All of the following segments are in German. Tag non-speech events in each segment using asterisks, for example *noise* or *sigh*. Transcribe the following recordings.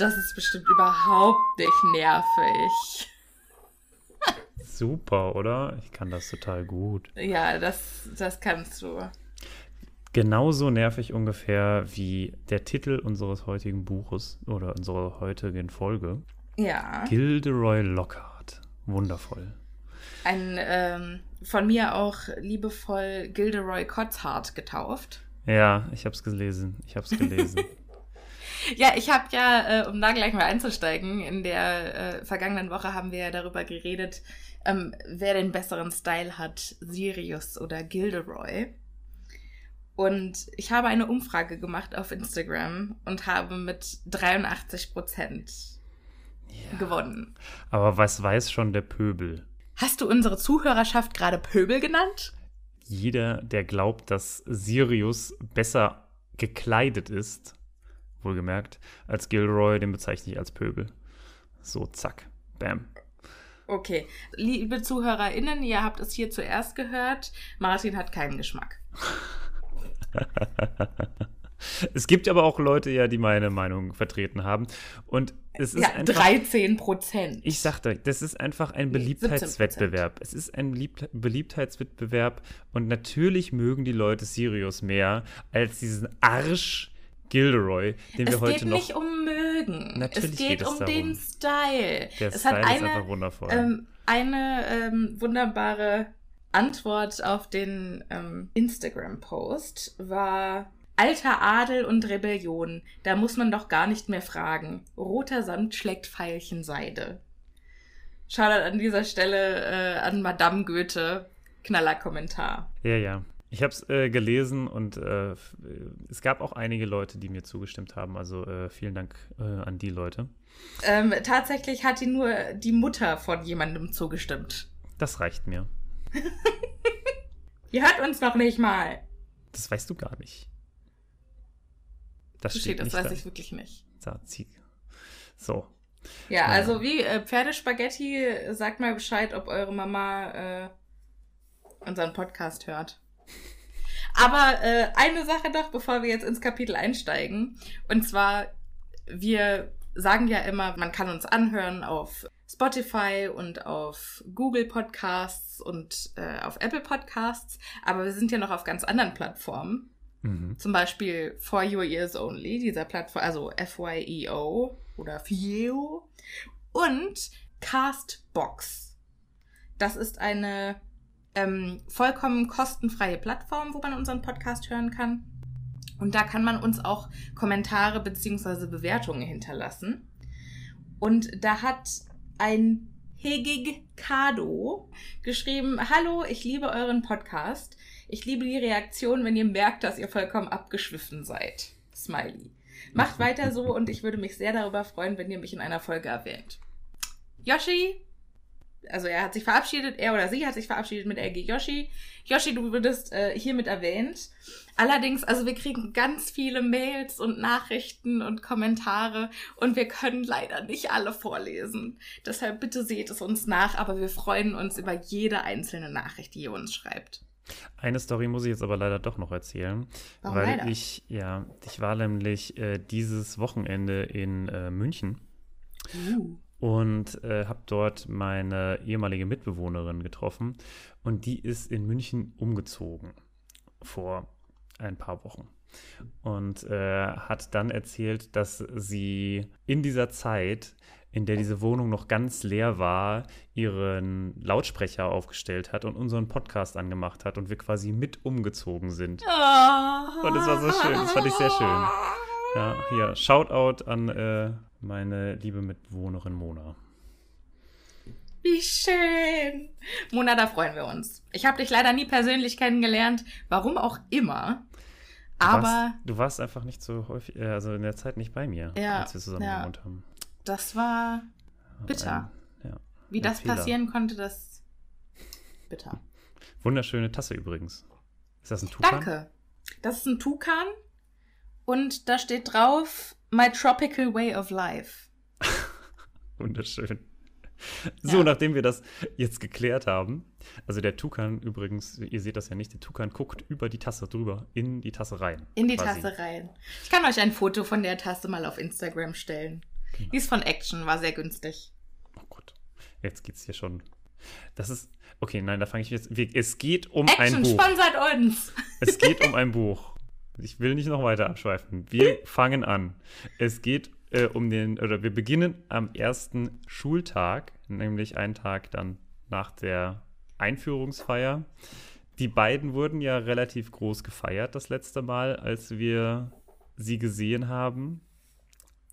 Das ist bestimmt überhaupt nicht nervig. Super, oder? Ich kann das total gut. Ja, das, das kannst du. Genauso nervig ungefähr wie der Titel unseres heutigen Buches oder unserer heutigen Folge. Ja. Gilderoy Lockhart. Wundervoll. Ein ähm, von mir auch liebevoll Gilderoy Cotzhart getauft. Ja, ich hab's gelesen. Ich hab's gelesen. *laughs* Ja, ich habe ja, äh, um da gleich mal einzusteigen, in der äh, vergangenen Woche haben wir ja darüber geredet, ähm, wer den besseren Style hat, Sirius oder Gilderoy. Und ich habe eine Umfrage gemacht auf Instagram und habe mit 83 Prozent gewonnen. Aber was weiß schon der Pöbel? Hast du unsere Zuhörerschaft gerade Pöbel genannt? Jeder, der glaubt, dass Sirius besser gekleidet ist, wohlgemerkt, als Gilroy, den bezeichne ich als Pöbel. So, zack, bam. Okay, liebe ZuhörerInnen, ihr habt es hier zuerst gehört. Martin hat keinen Geschmack. *laughs* es gibt aber auch Leute, ja, die meine Meinung vertreten haben. Und es ist Ja, einfach, 13 Prozent. Ich sagte, das ist einfach ein Nee, Beliebtheitswettbewerb. Es ist ein Lieb Beliebtheitswettbewerb und natürlich mögen die Leute Sirius mehr als diesen Arsch Gilderoy, den wir es heute geht noch. nicht um mögen. Natürlich es geht, geht es um darum. den Style. Der es Style hat ist eine, einfach wundervoll. ähm, eine ähm, wunderbare Antwort auf den ähm, Instagram-Post war Alter Adel und Rebellion. Da muss man doch gar nicht mehr fragen. Roter Sand schlägt Veilchenseide. Shoutout an dieser Stelle äh, an Madame Goethe. Knaller Kommentar. Ja, ja. Ich habe es äh, gelesen und äh, äh, es gab auch einige Leute, die mir zugestimmt haben. Also äh, vielen Dank äh, an die Leute. Ähm, tatsächlich hat die nur die Mutter von jemandem zugestimmt. Das reicht mir. *laughs* Ihr hört uns noch nicht mal. Das weißt du gar nicht. Das Steht, steht das weiß da. ich wirklich nicht. So, Ja. also wie äh, Pferdespaghetti, sagt mal Bescheid, ob eure Mama äh, unseren Podcast hört. Aber äh, eine Sache noch, bevor wir jetzt ins Kapitel einsteigen. Und zwar, wir sagen ja immer, man kann uns anhören auf Spotify und auf Google Podcasts und äh, auf Apple Podcasts. Aber wir sind ja noch auf ganz anderen Plattformen. Mhm. Zum Beispiel For Your Ears Only, dieser Plattform, also FYEO oder FYEO. Und Castbox. Das ist eine ähm, vollkommen kostenfreie Plattform, wo man unseren Podcast hören kann. Und da kann man uns auch Kommentare beziehungsweise Bewertungen hinterlassen. Und da hat ein Hegig Kado geschrieben, Hallo, ich liebe euren Podcast. Ich liebe die Reaktion, wenn ihr merkt, dass ihr vollkommen abgeschwiffen seid. Smiley. Macht weiter so und ich würde mich sehr darüber freuen, wenn ihr mich in einer Folge erwähnt. Yoshi, also er hat sich verabschiedet, er oder sie hat sich verabschiedet mit LG Yoshi. Yoshi, du würdest äh, hiermit erwähnt. Allerdings, also wir kriegen ganz viele Mails und Nachrichten und Kommentare und wir können leider nicht alle vorlesen. Deshalb bitte seht es uns nach, aber wir freuen uns über jede einzelne Nachricht, die ihr uns schreibt. Eine Story muss ich jetzt aber leider doch noch erzählen, Warum weil leider? ich ja, ich war nämlich äh, dieses Wochenende in äh, München Uh. Und äh, habe dort meine ehemalige Mitbewohnerin getroffen und die ist in München umgezogen vor ein paar Wochen und äh, hat dann erzählt, dass sie in dieser Zeit, in der diese Wohnung noch ganz leer war, ihren Lautsprecher aufgestellt hat und unseren Podcast angemacht hat und wir quasi mit umgezogen sind. Und es war so schön, das fand ich sehr schön. Ja, hier, Shoutout an äh, meine liebe Mitbewohnerin Mona. Wie schön. Mona, da freuen wir uns. Ich habe dich leider nie persönlich kennengelernt, warum auch immer. Du Aber warst, du warst einfach nicht so häufig, äh, also in der Zeit nicht bei mir, Ja, als wir zusammen ja. gewohnt haben. das war bitter. Ein, ja. Wie das Fehler. passieren konnte, das bitter. Wunderschöne Tasse übrigens. Ist das ein Tukan? Danke. Das ist ein Tukan und da steht drauf My Tropical Way of Life. *laughs* Wunderschön. So, Ja. nachdem wir das jetzt geklärt haben, also der Tukan übrigens, ihr seht das ja nicht, der Tukan guckt über die Tasse drüber, in die Tasse rein. In die quasi. Tasse rein. Ich kann euch ein Foto von der Tasse mal auf Instagram stellen. Genau. Die ist von Action, war sehr günstig. Oh Gott, jetzt geht's hier schon. Das ist, okay, nein, da fange ich jetzt, es geht um ein Action Buch. sponsert uns. Es geht um *laughs* ein Buch. Ich will nicht noch weiter abschweifen. Wir fangen an. Es geht äh, um den, oder wir beginnen am ersten Schultag, nämlich einen Tag dann nach der Einführungsfeier. Die beiden wurden ja relativ groß gefeiert das letzte Mal, als wir sie gesehen haben.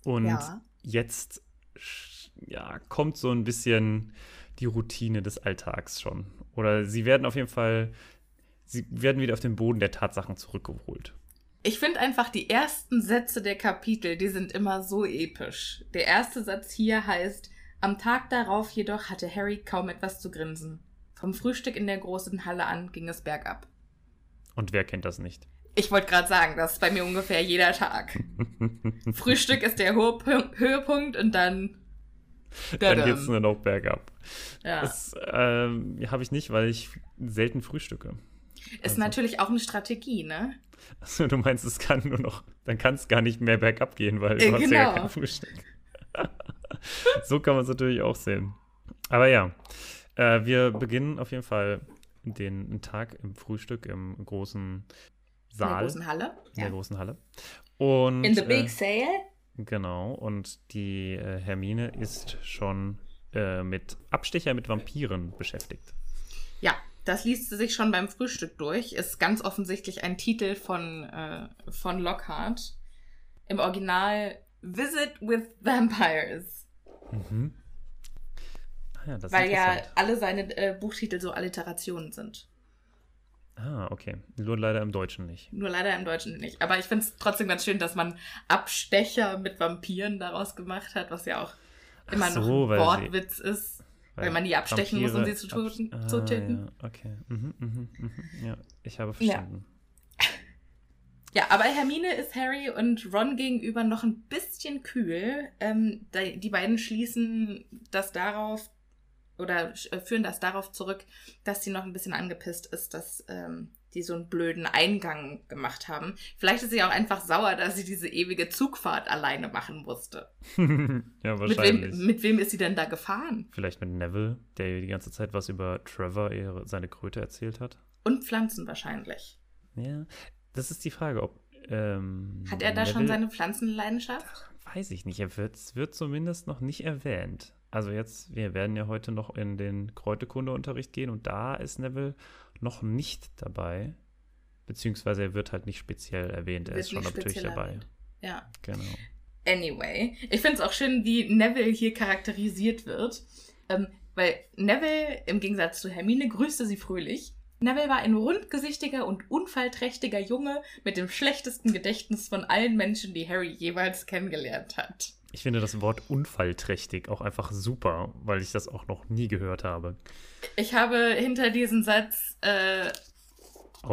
Und Ja. jetzt ja, kommt so ein bisschen die Routine des Alltags schon. Oder sie werden auf jeden Fall, sie werden wieder auf den Boden der Tatsachen zurückgeholt. Ich finde einfach die ersten Sätze der Kapitel, die sind immer so episch. Der erste Satz hier heißt, am Tag darauf jedoch hatte Harry kaum etwas zu grinsen. Vom Frühstück in der großen Halle an ging es bergab. Und wer kennt das nicht? Ich wollte gerade sagen, das ist bei mir ungefähr jeder Tag. *laughs* Frühstück ist der Höhepunkt, und dann. Dann geht es nur noch bergab. Ja. Das ähm, habe ich nicht, weil ich selten frühstücke. Ist also- natürlich auch eine Strategie, ne? Also, du meinst, es kann nur noch, dann kann es gar nicht mehr bergab gehen, weil du Äh, hast ja genau. kein Frühstück. *laughs* so kann man es natürlich auch sehen. Aber ja, äh, wir beginnen auf jeden Fall den Tag im Frühstück im großen In der Saal. großen Halle. in der Ja. großen Halle. Und, In the big äh, sale. Genau, und die äh, Hermine ist schon äh, mit Abstecher mit Vampiren beschäftigt. Ja, das liest sie sich schon beim Frühstück durch. Ist ganz offensichtlich ein Titel von, äh, von Lockhart. Im Original Visit with Vampires. Mhm. Ah, ja, weil ja alle seine äh, Buchtitel so Alliterationen sind. Ah, okay. Nur leider im Deutschen nicht. Nur leider im Deutschen nicht. Aber ich finde es trotzdem ganz schön, dass man Abstecher mit Vampiren daraus gemacht hat, was ja auch immer so, noch ein Wortwitz ist. Weil man die abstechen muss, um sie zu Vampire töten- abs- zu töten. Ah, ja, okay. Mhm, mhm, mhm. Ja, ich habe verstanden. *laughs* Ja, aber Hermine ist Harry und Ron gegenüber noch ein bisschen kühl. Ähm, die, beiden schließen das darauf oder führen das darauf zurück, dass sie noch ein bisschen angepisst ist, dass ähm, die so einen blöden Eingang gemacht haben. Vielleicht ist sie auch einfach sauer, dass sie diese ewige Zugfahrt alleine machen musste. *laughs* ja, Mit wahrscheinlich. wem, mit wem ist sie denn da gefahren? Vielleicht mit Neville, der die ganze Zeit was über Trevor, ihre, seine Kröte erzählt hat. Und Pflanzen wahrscheinlich. Ja, das ist die Frage, ob. Ähm, Hat er da schon Neville- seine Pflanzenleidenschaft? Weiß ich nicht. Er wird, es wird zumindest noch nicht erwähnt. Also jetzt, wir werden ja heute noch in den Kräuterkundeunterricht gehen und da ist Neville noch nicht dabei. Beziehungsweise er wird halt nicht speziell erwähnt. Er Wird ist schon natürlich dabei. erwähnt. Ja. Genau. Anyway, ich finde es auch schön, wie Neville hier charakterisiert wird. Ähm, weil Neville, im Gegensatz zu Hermine, grüßte sie fröhlich. Neville war ein rundgesichtiger und unfallträchtiger Junge mit dem schlechtesten Gedächtnis von allen Menschen, die Harry jeweils kennengelernt hat. Ich finde das Wort unfallträchtig auch einfach super, weil ich das auch noch nie gehört habe. Ich habe hinter diesem Satz äh,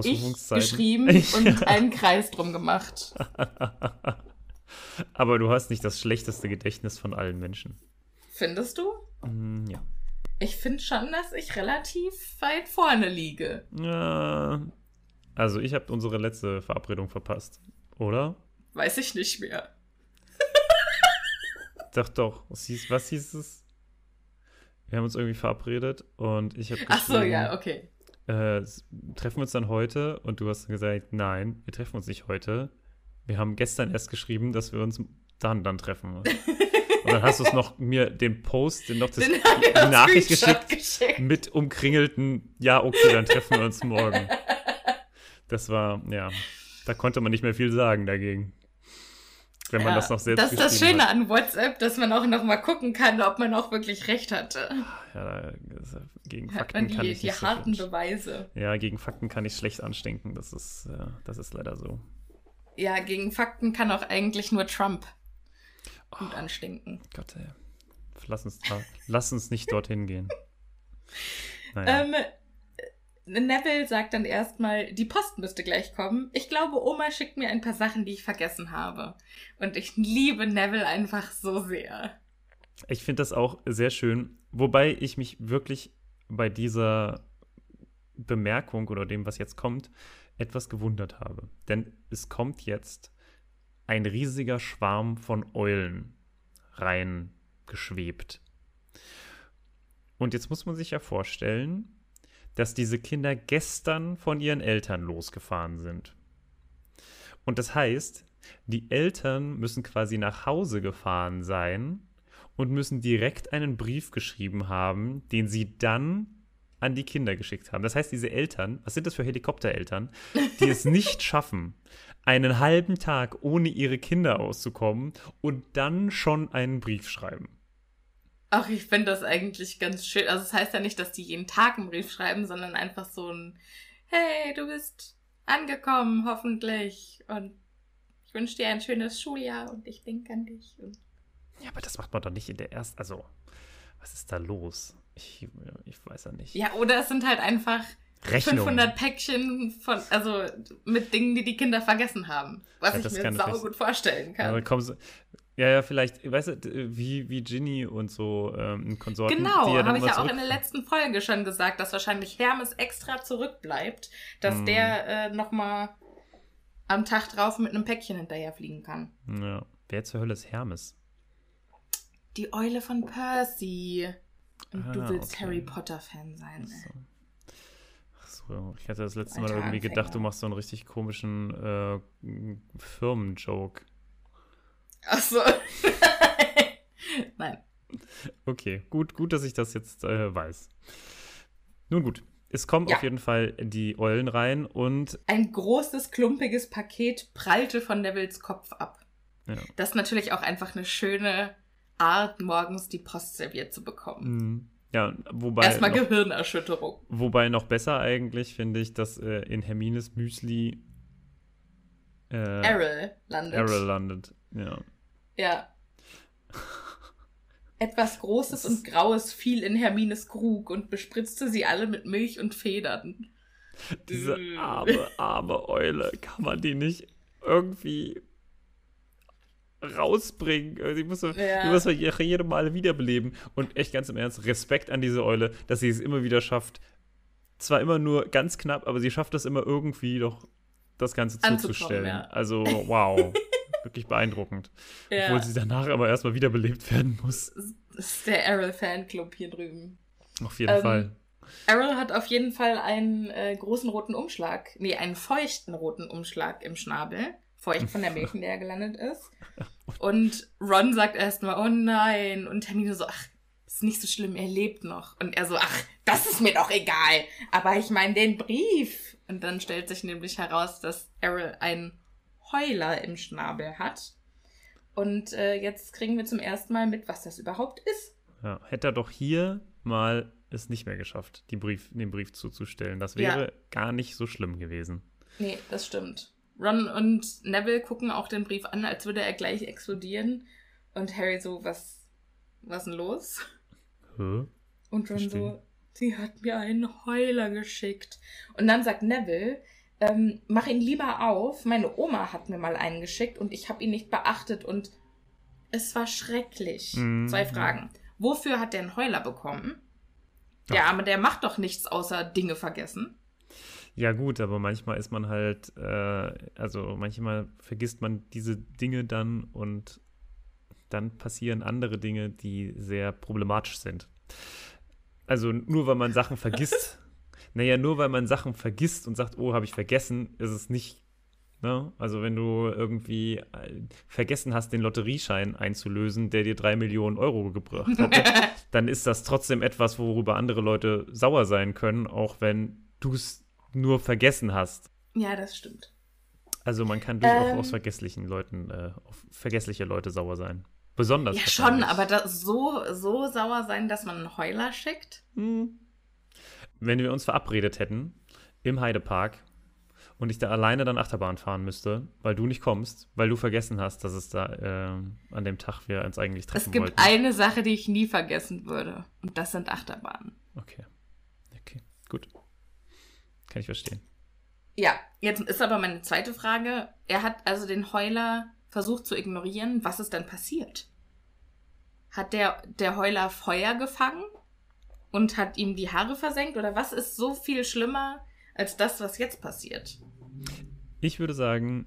ich geschrieben *laughs* und einen Kreis drum gemacht. *laughs* Aber du hast nicht das schlechteste Gedächtnis von allen Menschen. Findest du? Mm, ja. Ich finde schon, dass ich relativ weit vorne liege. Ja. Also ich habe unsere letzte Verabredung verpasst, oder? Weiß ich nicht mehr. Doch, doch. Was hieß, was hieß es? Wir haben uns irgendwie verabredet und ich habe Ach so, ja, okay. äh, treffen wir uns dann heute? Und du hast gesagt, nein, wir treffen uns nicht heute. Wir haben gestern erst geschrieben, dass wir uns dann dann treffen. *laughs* Und dann hast du es noch mir den Post, den noch das, Den die Nachricht geschickt geschickt. mit umkringelten, ja, okay, dann treffen wir uns morgen. *laughs* Das war, ja, da konnte man nicht mehr viel sagen dagegen. Wenn man Ja, das noch selbst Das ist das Schöne hat. an WhatsApp, dass man auch noch mal gucken kann, ob man auch wirklich recht hatte. Ja, das- gegen Fakten man kann die, ich die nicht so harten viel- Beweise. Ja, gegen Fakten kann ich schlecht anstinken. Das ist, äh, das ist leider so. Ja, gegen Fakten kann auch eigentlich nur Trump gut Oh. anstinken. Gott, ey. Lass uns, da, lass uns nicht dorthin gehen. *laughs* Naja. Ähm, Neville sagt dann erstmal, die Post müsste gleich kommen. Ich glaube, Oma schickt mir ein paar Sachen, die ich vergessen habe. Und ich liebe Neville einfach so sehr. Ich finde das auch sehr schön, wobei ich mich wirklich bei dieser Bemerkung oder dem, was jetzt kommt, etwas gewundert habe. Denn es kommt jetzt ein riesiger Schwarm von Eulen reingeschwebt. Und jetzt muss man sich ja vorstellen, dass diese Kinder gestern von ihren Eltern losgefahren sind. Und das heißt, die Eltern müssen quasi nach Hause gefahren sein und müssen direkt einen Brief geschrieben haben, den sie dann an die Kinder geschickt haben. Das heißt, diese Eltern, was sind das für Helikoptereltern, die es nicht schaffen, einen halben Tag ohne ihre Kinder auszukommen und dann schon einen Brief schreiben. Ach, ich finde das eigentlich ganz schön. Also es das heißt ja nicht, dass die jeden Tag einen Brief schreiben, sondern einfach so ein Hey, du bist angekommen, hoffentlich. Und ich wünsche dir ein schönes Schuljahr und ich denke an dich. Und Ja, aber das macht man doch nicht in der ersten. Also, was ist da los? Ich, ich weiß ja nicht. ja, oder es sind halt einfach Rechnung. 500 Päckchen von, also mit Dingen, die die Kinder vergessen haben. Was Ja, ich mir kann sau natürlich- gut vorstellen Ja, aber kann. kommen sie, ja, ja, vielleicht, weißt du, wie, wie Ginny und so ähm, Konsorten. Genau, ja habe ich ja auch in der letzten Folge schon gesagt, dass wahrscheinlich Hermes extra zurückbleibt, dass Hm. der äh, nochmal am Tag drauf mit einem Päckchen hinterherfliegen kann. Ja. Wer zur Hölle ist Hermes? Die Eule von Percy. Und du Ah, willst okay. Harry Potter-Fan sein. Ach ey. so. Ach so, ich hatte das letzte Mal irgendwie gedacht, du machst so einen richtig komischen äh, Firmenjoke. Ach so. *laughs* Nein. Okay, gut, gut, dass ich das jetzt äh, weiß. Nun gut, es kommen Ja. auf jeden Fall die Eulen rein und Ein großes, klumpiges Paket prallte von Nevils Kopf ab. ja, Das ist natürlich auch einfach eine schöne Art, morgens die Post serviert zu bekommen. mm, ja wobei Erstmal noch, Gehirnerschütterung. wobei noch besser eigentlich finde ich, dass äh, in Hermines Müsli äh, Errol landet. Errol landet. Ja. Ja. Etwas Großes Das und Graues fiel in Hermines Krug und bespritzte sie alle mit Milch und Federn. Diese Äh. arme, arme Eule, kann man die nicht irgendwie rausbringen? Die muss man, Ja. die muss man je- jede Mal wiederbeleben. Und echt ganz im Ernst, Respekt an diese Eule, dass sie es immer wieder schafft. Zwar immer nur ganz knapp, aber sie schafft es immer irgendwie doch, das Ganze zuzustellen. ja. Also, *laughs* wow. Wirklich beeindruckend. Ja. Obwohl sie danach aber erstmal wiederbelebt werden muss. Das ist der Errol-Fanclub hier drüben. Auf jeden Ähm, Fall. Errol hat auf jeden Fall einen äh, großen roten Umschlag. Nee, einen feuchten roten Umschlag im Schnabel. Feucht von der *laughs* Milch, in der er gelandet ist. Und Ron sagt erstmal, oh nein. Und Hermine so, ach, ist nicht so schlimm, er lebt noch. Und er so, ach, das ist mir doch egal. Aber ich meine den Brief. Und dann stellt sich nämlich heraus, dass Errol einen Heuler im Schnabel hat. Und äh, jetzt kriegen wir zum ersten Mal mit, was das überhaupt ist. Ja, hätte er doch hier mal es nicht mehr geschafft, Brief, den Brief zuzustellen. Das wäre Ja. gar nicht so schlimm gewesen. Nee, das stimmt. Ron und Neville gucken auch den Brief an, als würde er gleich explodieren. Und Harry so, was, was denn los? Hä? Und Ron Verstehe. so, sie hat mir einen Heuler geschickt. Und dann sagt Neville, ähm, mach ihn lieber auf. Meine Oma hat mir mal einen geschickt und ich habe ihn nicht beachtet und es war schrecklich. Mhm. Zwei Fragen. Wofür hat der einen Heuler bekommen? Der Ach. Arme, der macht doch nichts außer Dinge vergessen. Ja, gut, aber manchmal ist man halt, äh, also manchmal vergisst man diese Dinge dann und dann passieren andere Dinge, die sehr problematisch sind. Also nur weil man Sachen vergisst, *laughs* naja, nur weil man Sachen vergisst und sagt, oh, habe ich vergessen, ist es nicht. Ne? Also wenn du irgendwie äh, vergessen hast, den Lotterieschein einzulösen, der dir drei Millionen Euro gebracht hat, *laughs* dann ist das trotzdem etwas, worüber andere Leute sauer sein können, auch wenn du es nur vergessen hast. Ja, das stimmt. Also man kann durchaus Ähm. aus vergesslichen Leuten, äh, auf vergessliche Leute sauer sein. Besonders. Ja, schon, aber da, so, so sauer sein, dass man einen Heuler schickt? Hm. Wenn wir uns verabredet hätten im Heidepark und ich da alleine dann Achterbahn fahren müsste, weil du nicht kommst, weil du vergessen hast, dass es da äh, an dem Tag wir uns eigentlich treffen Es gibt wollten. eine Sache, die ich nie vergessen würde. Und das sind Achterbahnen. Okay. Okay, gut. Kann ich verstehen. Ja, jetzt ist aber meine zweite Frage. Er hat also den Heuler versucht zu ignorieren. Was ist dann passiert? Hat der, der Heuler Feuer gefangen und hat ihm die Haare versenkt? Oder was ist so viel schlimmer als das, was jetzt passiert? Ich würde sagen,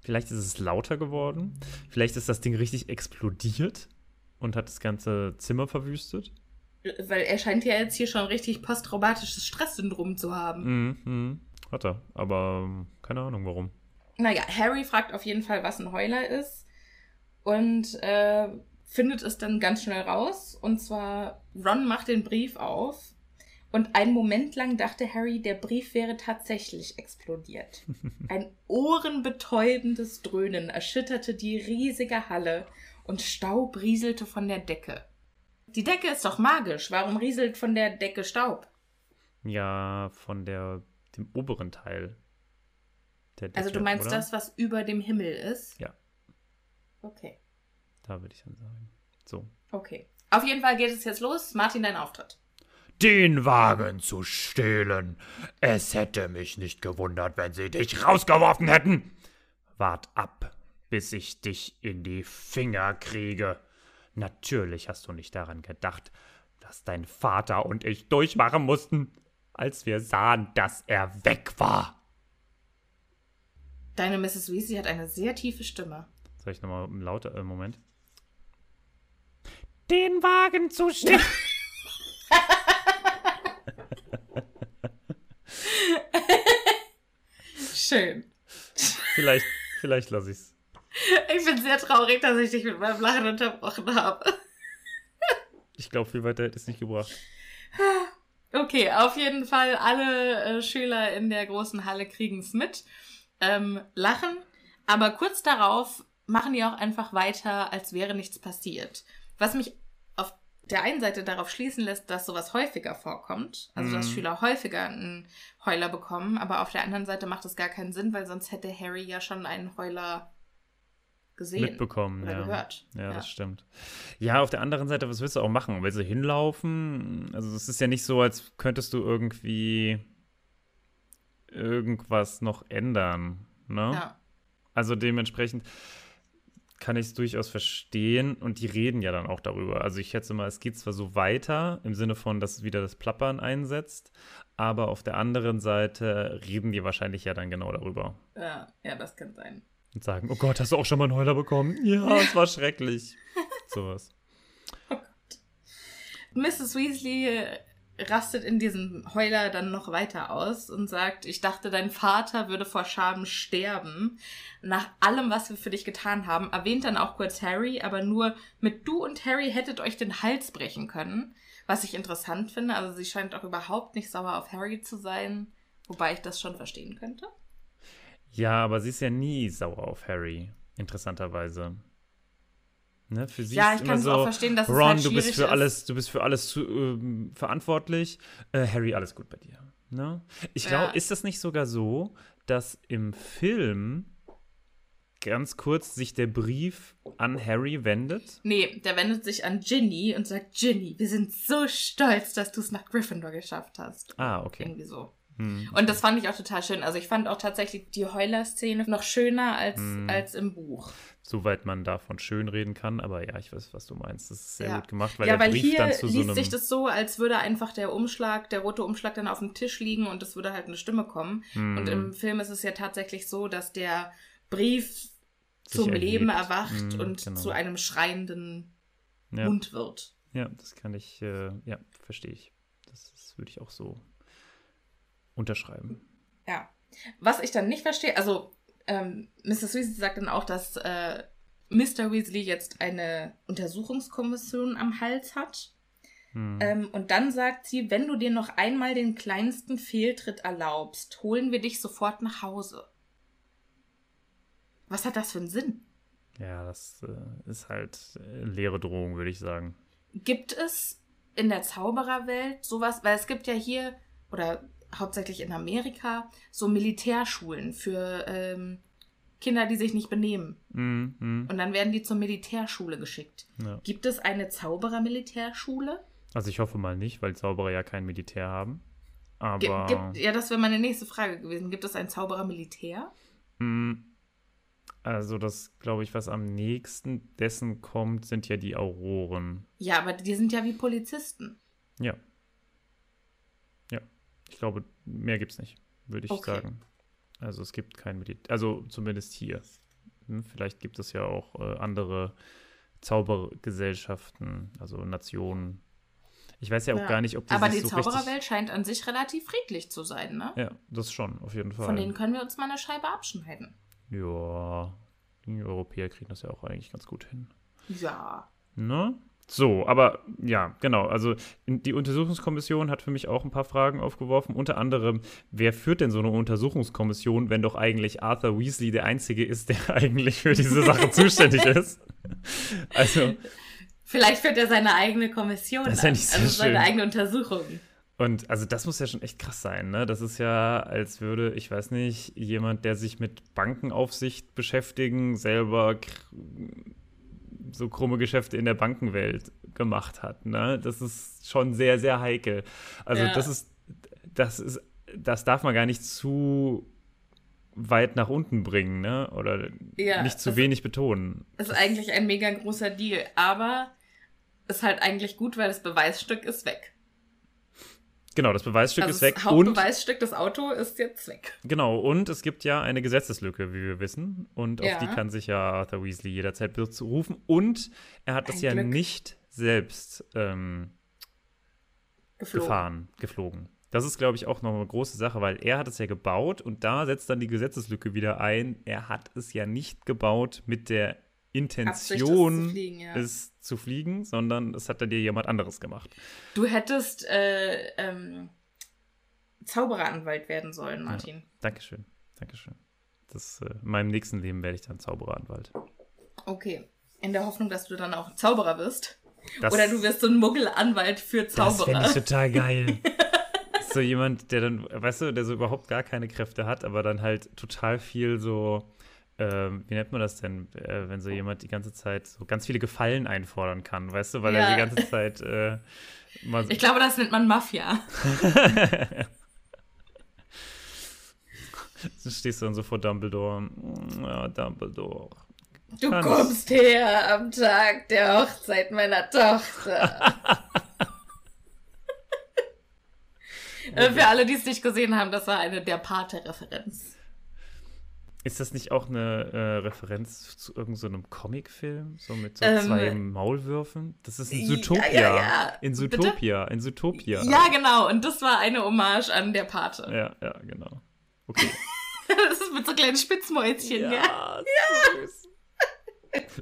vielleicht ist es lauter geworden. Vielleicht ist das Ding richtig explodiert und hat das ganze Zimmer verwüstet. Weil er scheint ja jetzt hier schon richtig posttraumatisches Stresssyndrom zu haben. Mhm, mhm. Hat er. Aber ähm, keine Ahnung warum. Naja, Harry fragt auf jeden Fall, was ein Heuler ist und äh, findet es dann ganz schnell raus. Und zwar, Ron macht den Brief auf und einen Moment lang dachte Harry, der Brief wäre tatsächlich explodiert. *laughs* Ein ohrenbetäubendes Dröhnen erschütterte die riesige Halle und Staub rieselte von der Decke. Die Decke ist doch magisch. Warum rieselt von der Decke Staub? Ja, von der, dem oberen Teil. Der Decke, Also du meinst oder? das, was über dem Himmel ist? Ja. Okay. Da würde ich dann sagen. So. Okay. Auf jeden Fall geht es jetzt los. Martin, dein Auftritt. Den Wagen zu stehlen. Es hätte mich nicht gewundert, wenn sie dich rausgeworfen hätten. Wart ab, bis ich dich in die Finger kriege. Natürlich hast du nicht daran gedacht, dass dein Vater und ich durchmachen mussten, als wir sahen, dass er weg war. Deine Mrs. Weasley hat eine sehr tiefe Stimme. Soll ich nochmal lauter, äh, Moment. Den Wagen zu stehlen. *laughs* Schön. Vielleicht, vielleicht lasse ich's. Ich bin sehr traurig, dass ich dich mit meinem Lachen unterbrochen habe. Ich glaube, viel weiter hätte es nicht gebracht. Okay, auf jeden Fall, alle äh, Schüler in der großen Halle kriegen es mit, ähm, lachen, aber kurz darauf machen die auch einfach weiter, als wäre nichts passiert. Was mich auf der einen Seite darauf schließen lässt, dass sowas häufiger vorkommt, also dass Mhm. Schüler häufiger einen Heuler bekommen, aber auf der anderen Seite macht es gar keinen Sinn, weil sonst hätte Harry ja schon einen Heuler gesehen. Mitbekommen, oder ja. gehört. Ja, das stimmt. Ja, auf der anderen Seite, was willst du auch machen? Willst du hinlaufen? Also es ist ja nicht so, als könntest du irgendwie irgendwas noch ändern, ne? Ja. Also dementsprechend kann ich es durchaus verstehen und die reden ja dann auch darüber. Also ich schätze mal, es geht zwar so weiter im Sinne von, dass wieder das Plappern einsetzt, aber auf der anderen Seite reden die wahrscheinlich ja dann genau darüber Ja, ja, das kann sein. und sagen, oh Gott, hast du auch schon mal einen Heuler bekommen? Ja, es war schrecklich. *laughs* Sowas. Mrs. Weasley äh, rastet in diesem Heuler dann noch weiter aus und sagt, ich dachte, dein Vater würde vor Scham sterben. Nach allem, was wir für dich getan haben, erwähnt dann auch kurz Harry, aber nur mit du und Harry hättet euch den Hals brechen können. Was ich interessant finde, also sie scheint auch überhaupt nicht sauer auf Harry zu sein, wobei ich das schon verstehen könnte. Ja, aber sie ist ja nie sauer auf Harry, interessanterweise. Ne, für sie Ja, ich kann es so, auch verstehen, dass es Ron, halt du bist für ist. alles, du bist für alles zu, ähm, verantwortlich. Äh, Harry, alles gut bei dir. Ne? Ich glaube, Ja. ist das nicht sogar so, dass im Film ganz kurz sich der Brief an Harry wendet? Nee, der wendet sich an Ginny und sagt, Ginny, wir sind so stolz, dass du es nach Gryffindor geschafft hast. Ah, okay. Irgendwie so. Hm. Und das fand ich auch total schön. Also ich fand auch tatsächlich die Heuler-Szene noch schöner als, Hm. als im Buch. Soweit man davon schön reden kann, aber ja, ich weiß, was du meinst. Das ist sehr Ja. gut gemacht, weil ja, der weil Brief hier dann zu so liest einem. sich das so, als würde einfach der Umschlag, der rote Umschlag dann auf dem Tisch liegen und es würde halt eine Stimme kommen. Hm. Und im Film ist es ja tatsächlich so, dass der Brief zum erhebt. Leben erwacht Hm, und genau. zu einem schreienden ja. Mund wird. Ja, das kann ich, äh, ja, verstehe ich. Das, das würde ich auch so unterschreiben. Ja. Was ich dann nicht verstehe, also ähm, Mrs. Weasley sagt dann auch, dass äh, Mr. Weasley jetzt eine Untersuchungskommission am Hals hat. Hm. Ähm, und dann sagt sie, wenn du dir noch einmal den kleinsten Fehltritt erlaubst, holen wir dich sofort nach Hause. Was hat das für einen Sinn? Ja, das äh, ist halt äh, leere Drohung, würde ich sagen. Gibt es in der Zaubererwelt sowas, weil es gibt ja hier, oder hauptsächlich in Amerika, so Militärschulen für ähm, Kinder, die sich nicht benehmen. Mhm, mhm, Und dann werden die zur Militärschule geschickt. ja. Gibt es eine Zauberer-Militärschule? Also ich hoffe mal nicht, weil Zauberer ja kein Militär haben. Aber Gibt, ja, das wäre meine nächste Frage gewesen. Gibt es ein Zauberer-Militär? mh, also das, glaube ich, was am nächsten dessen kommt, sind ja die Auroren. Ja, aber die sind ja wie Polizisten. Ja. Ich glaube, mehr gibt's nicht, würde ich Okay. sagen. Also es gibt kein Militär. Also zumindest hier. Hm, Vielleicht gibt es ja auch äh, andere Zaubergesellschaften, also Nationen. Ich weiß ja auch Ja. gar nicht, ob die Aber die so. Zaubererwelt scheint an sich relativ friedlich zu sein, ne? Ja, das schon, auf jeden Fall. Von denen können wir uns mal eine Scheibe abschneiden. Ja, die Europäer kriegen das ja auch eigentlich ganz gut hin. Ja. Ne? So, aber ja, genau. Also die Untersuchungskommission hat für mich auch ein paar Fragen aufgeworfen. Unter anderem, wer führt denn so eine Untersuchungskommission, wenn doch eigentlich Arthur Weasley der Einzige ist, der *laughs* eigentlich für diese Sache *laughs* zuständig ist? Also, Vielleicht führt er seine eigene Kommission Das ist ja an. nicht so also seine schön. eigene Untersuchung. und also das muss ja schon echt krass sein, ne? Das ist ja, als würde, ich weiß nicht, jemand, der sich mit Bankenaufsicht beschäftigen, selber so krumme Geschäfte in der Bankenwelt gemacht hat, ne? Das ist schon sehr, sehr heikel. Also Ja. das ist, das ist, das darf man gar nicht zu weit nach unten bringen, ne? Oder Ja, nicht zu wenig betonen. Ist eigentlich ein mega großer Deal, aber ist halt eigentlich gut, weil das Beweisstück ist weg. Genau, das Beweisstück also ist weg das und Hauptbeweisstück, das Auto, ist jetzt weg. Genau, und es gibt ja eine Gesetzeslücke, wie wir wissen. Und Ja. auf die kann sich ja Arthur Weasley jederzeit berufen. Und er hat das Ein ja Glück. nicht selbst ähm, Geflogen. gefahren, geflogen. Das ist, glaube ich, auch noch eine große Sache, weil er hat es ja gebaut und da setzt dann die Gesetzeslücke wieder ein. Er hat es ja nicht gebaut mit der Intention, es zu fliegen, ja. es zu fliegen, sondern es hat dann dir jemand anderes gemacht. Du hättest äh, ähm, Zaubereranwalt werden sollen, Martin. Dankeschön, Dankeschön. Das, äh, in meinem nächsten Leben werde ich dann Zaubereranwalt. Okay. In der Hoffnung, dass du dann auch Zauberer wirst. Das- Oder du wirst so ein Muggelanwalt für Das Zauberer. fände ich total geil. *laughs* so jemand, der dann, weißt du, der so überhaupt gar keine Kräfte hat, aber dann halt total viel so, ähm, wie nennt man das denn, äh, wenn so jemand die ganze Zeit so ganz viele Gefallen einfordern kann, weißt du, weil er Ja. die ganze Zeit äh, mal so, ich glaube, das nennt man Mafia. *laughs* du stehst dann so vor Dumbledore. Ja, Dumbledore. Du Kannst. kommst her am Tag der Hochzeit meiner Tochter. *laughs* Äh, Für alle, die es nicht gesehen haben, das war eine der Pate-Referenz. Ist das nicht auch eine äh, Referenz zu irgendeinem Comicfilm? So mit so Ähm, zwei Maulwürfen? Das ist in ja, Zootopia. ja, ja. In Bitte? Zootopia. In Zootopia. Ja, genau. Und das war eine Hommage an der Pate. Ja, ja, genau. Okay. *laughs* Das ist mit so kleinen Spitzmäuschen, ja. ja, süß.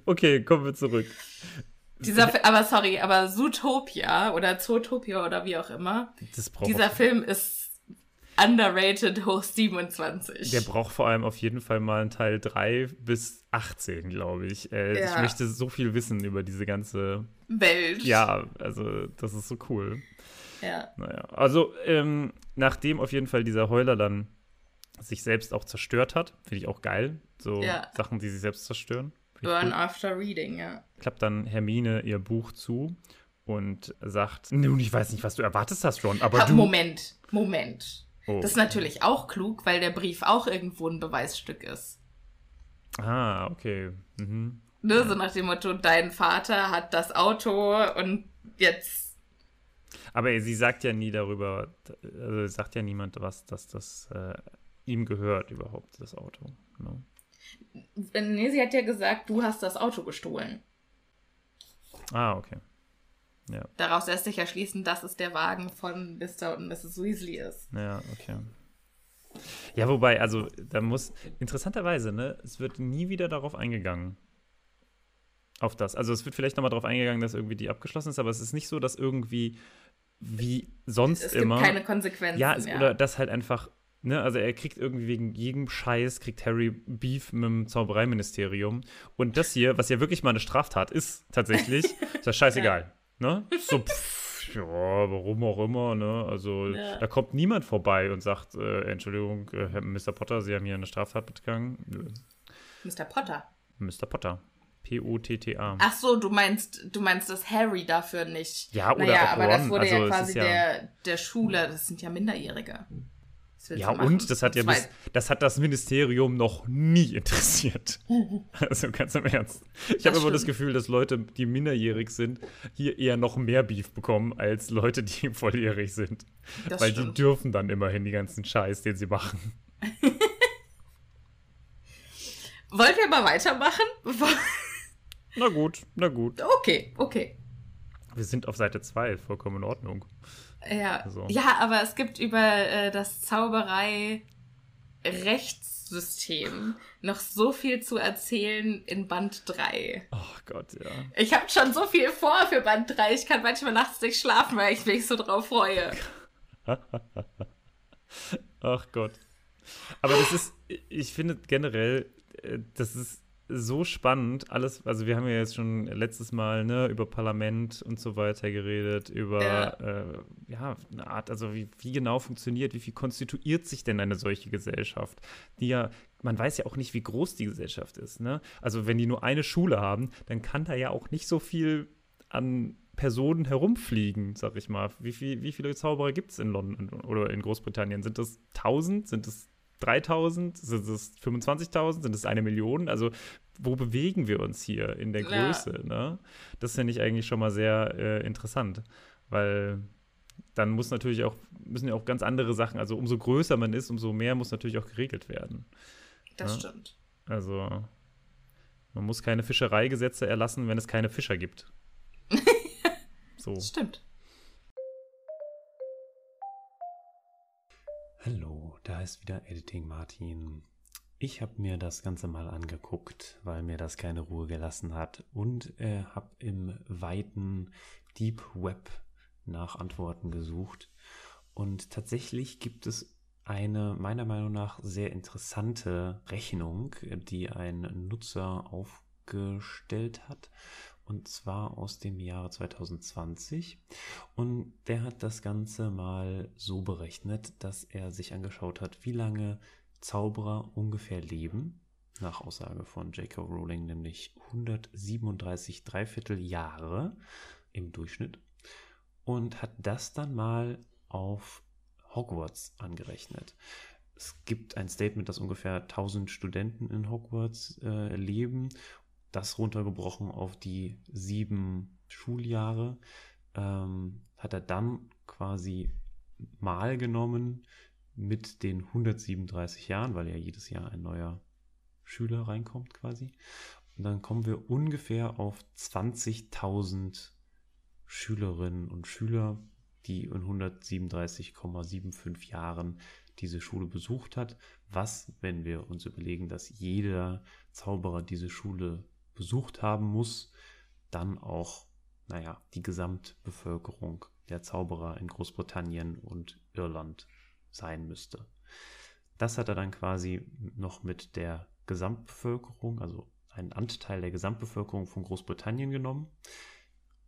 Okay, kommen wir zurück. Dieser, aber sorry, aber Zootopia oder Zootopia oder wie auch immer, Das braucht dieser Film ist underrated hoch 27. Der braucht vor allem auf jeden Fall mal einen Teil 3 bis 18, glaube ich. Äh, Ja. Ich möchte so viel wissen über diese ganze. Welt. Ja, also das ist so cool. ja. Naja, also ähm, nachdem auf jeden Fall dieser Heuler dann sich selbst auch zerstört hat, finde ich auch geil. So Ja. Sachen, die sich selbst zerstören. Burn cool. after reading, ja. Klappt dann Hermine ihr Buch zu und sagt: Nun, ich weiß nicht, was du erwartest hast, Ron, aber Ha, du. Moment, Moment. Oh. Das ist natürlich auch klug, weil der Brief auch irgendwo ein Beweisstück ist. Ah, okay. Mhm. Ne? So nach dem Motto, dein Vater hat das Auto und jetzt. Aber sie sagt ja nie darüber, also sagt ja niemand was, dass das äh, ihm gehört überhaupt, das Auto. Ne? Nee, sie hat ja gesagt, du hast das Auto gestohlen. Ah, okay. Daraus lässt sich ja schließen, dass es der Wagen von Mr. und Mrs. Weasley ist. Ja, okay. Ja, wobei, also da muss, interessanterweise, ne, es wird nie wieder darauf eingegangen. Auf das. Also es wird vielleicht nochmal darauf eingegangen, dass irgendwie die abgeschlossen ist, aber es ist nicht so, dass irgendwie wie sonst Es gibt immer. keine Konsequenzen ja, es, mehr. oder das halt einfach, ne, also er kriegt irgendwie wegen jedem Scheiß, kriegt Harry Beef mit dem Zaubereiministerium. Und das hier, was ja wirklich mal eine Straftat ist, tatsächlich, *laughs* ist ja scheißegal. Ne? So, pff, ja, warum auch immer, ne? Also Ja. da kommt niemand vorbei und sagt, äh, Entschuldigung, äh, Mr. Potter, Sie haben hier eine Straftat begangen. Nö. Mr. Potter. Mr. Potter. P-O-T-T-A. Ach so, du meinst, du meinst, dass Harry dafür nicht. Ja, oder naja, aber das Ron. wurde Also, ja quasi ja- der, der Schule, das sind ja Minderjährige. Ja, machen? und das hat ja bis, das hat das Ministerium noch nie *laughs* interessiert. also ganz im Ernst. Ich habe immer das. Gefühl, dass Leute, die minderjährig sind, hier eher noch mehr Beef bekommen als Leute, die *laughs* volljährig sind. Das Weil die stimmt. dürfen dann immerhin die ganzen Scheiß, den sie machen. *laughs* Wollen wir mal weitermachen? Na gut, na gut. okay, okay. Wir sind auf Seite 2, vollkommen in Ordnung. Ja, Also. ja aber es gibt über äh, das Zauberei-Rechtssystem noch so viel zu erzählen in Band 3. Oh Gott, ja. Ich habe schon so viel vor für Band 3. Ich kann manchmal nachts nicht schlafen, weil ich mich so drauf freue. *laughs* Ach Gott. Aber das ist, ich finde generell, äh, das ist so spannend, alles, also wir haben ja jetzt schon letztes Mal ne, über Parlament und so weiter geredet, über Ja. äh, ja, eine Art, also wie, wie genau funktioniert, wie viel konstituiert sich denn eine solche Gesellschaft, die ja, man weiß ja auch nicht, wie groß die Gesellschaft ist, ne? Also wenn die nur eine Schule haben, dann kann da ja auch nicht so viel an Personen herumfliegen, sag ich mal. Wie, viel, wie viele Zauberer gibt es in London oder in Großbritannien? Sind das 1000? Sind es 3000? Sind es 25.000? Sind es eine Million? Also, wo bewegen wir uns hier in der Ja. Größe? Ne? Das finde ich eigentlich schon mal sehr äh, interessant, weil dann muss natürlich auch, müssen ja auch ganz andere Sachen, also umso größer man ist, umso mehr muss natürlich auch geregelt werden. Das Ja. stimmt. Also, man muss keine Fischereigesetze erlassen, wenn es keine Fischer gibt. *laughs* so. Das stimmt. Hallo, da ist wieder Editing Martin. Ich habe mir das Ganze mal angeguckt, weil mir das keine Ruhe gelassen hat und äh, habe im weiten Deep Web nach Antworten gesucht. Und tatsächlich gibt es eine meiner Meinung nach sehr interessante Rechnung, die ein Nutzer aufgestellt hat. Und zwar aus dem Jahre 2020. Und der hat das Ganze mal so berechnet, dass er sich angeschaut hat, wie lange Zauberer ungefähr leben. Nach Aussage von J.K. Rowling nämlich 137 Dreiviertel Jahre im Durchschnitt. Und hat das dann mal auf Hogwarts angerechnet. Es gibt ein Statement, dass ungefähr 1000 Studenten in Hogwarts äh, leben. Das runtergebrochen auf die sieben Schuljahre ähm, hat er dann quasi mal genommen mit den 137 Jahren, weil ja jedes Jahr ein neuer Schüler reinkommt quasi. Und dann kommen wir ungefähr auf 20.000 Schülerinnen und Schüler, die in 137,75 Jahren diese Schule besucht hat. Was, wenn wir uns überlegen, dass jeder Zauberer diese Schule besucht haben muss, dann auch, naja, die Gesamtbevölkerung der Zauberer in Großbritannien und Irland sein müsste. Das hat er dann quasi noch mit der Gesamtbevölkerung, also einen Anteil der Gesamtbevölkerung von Großbritannien genommen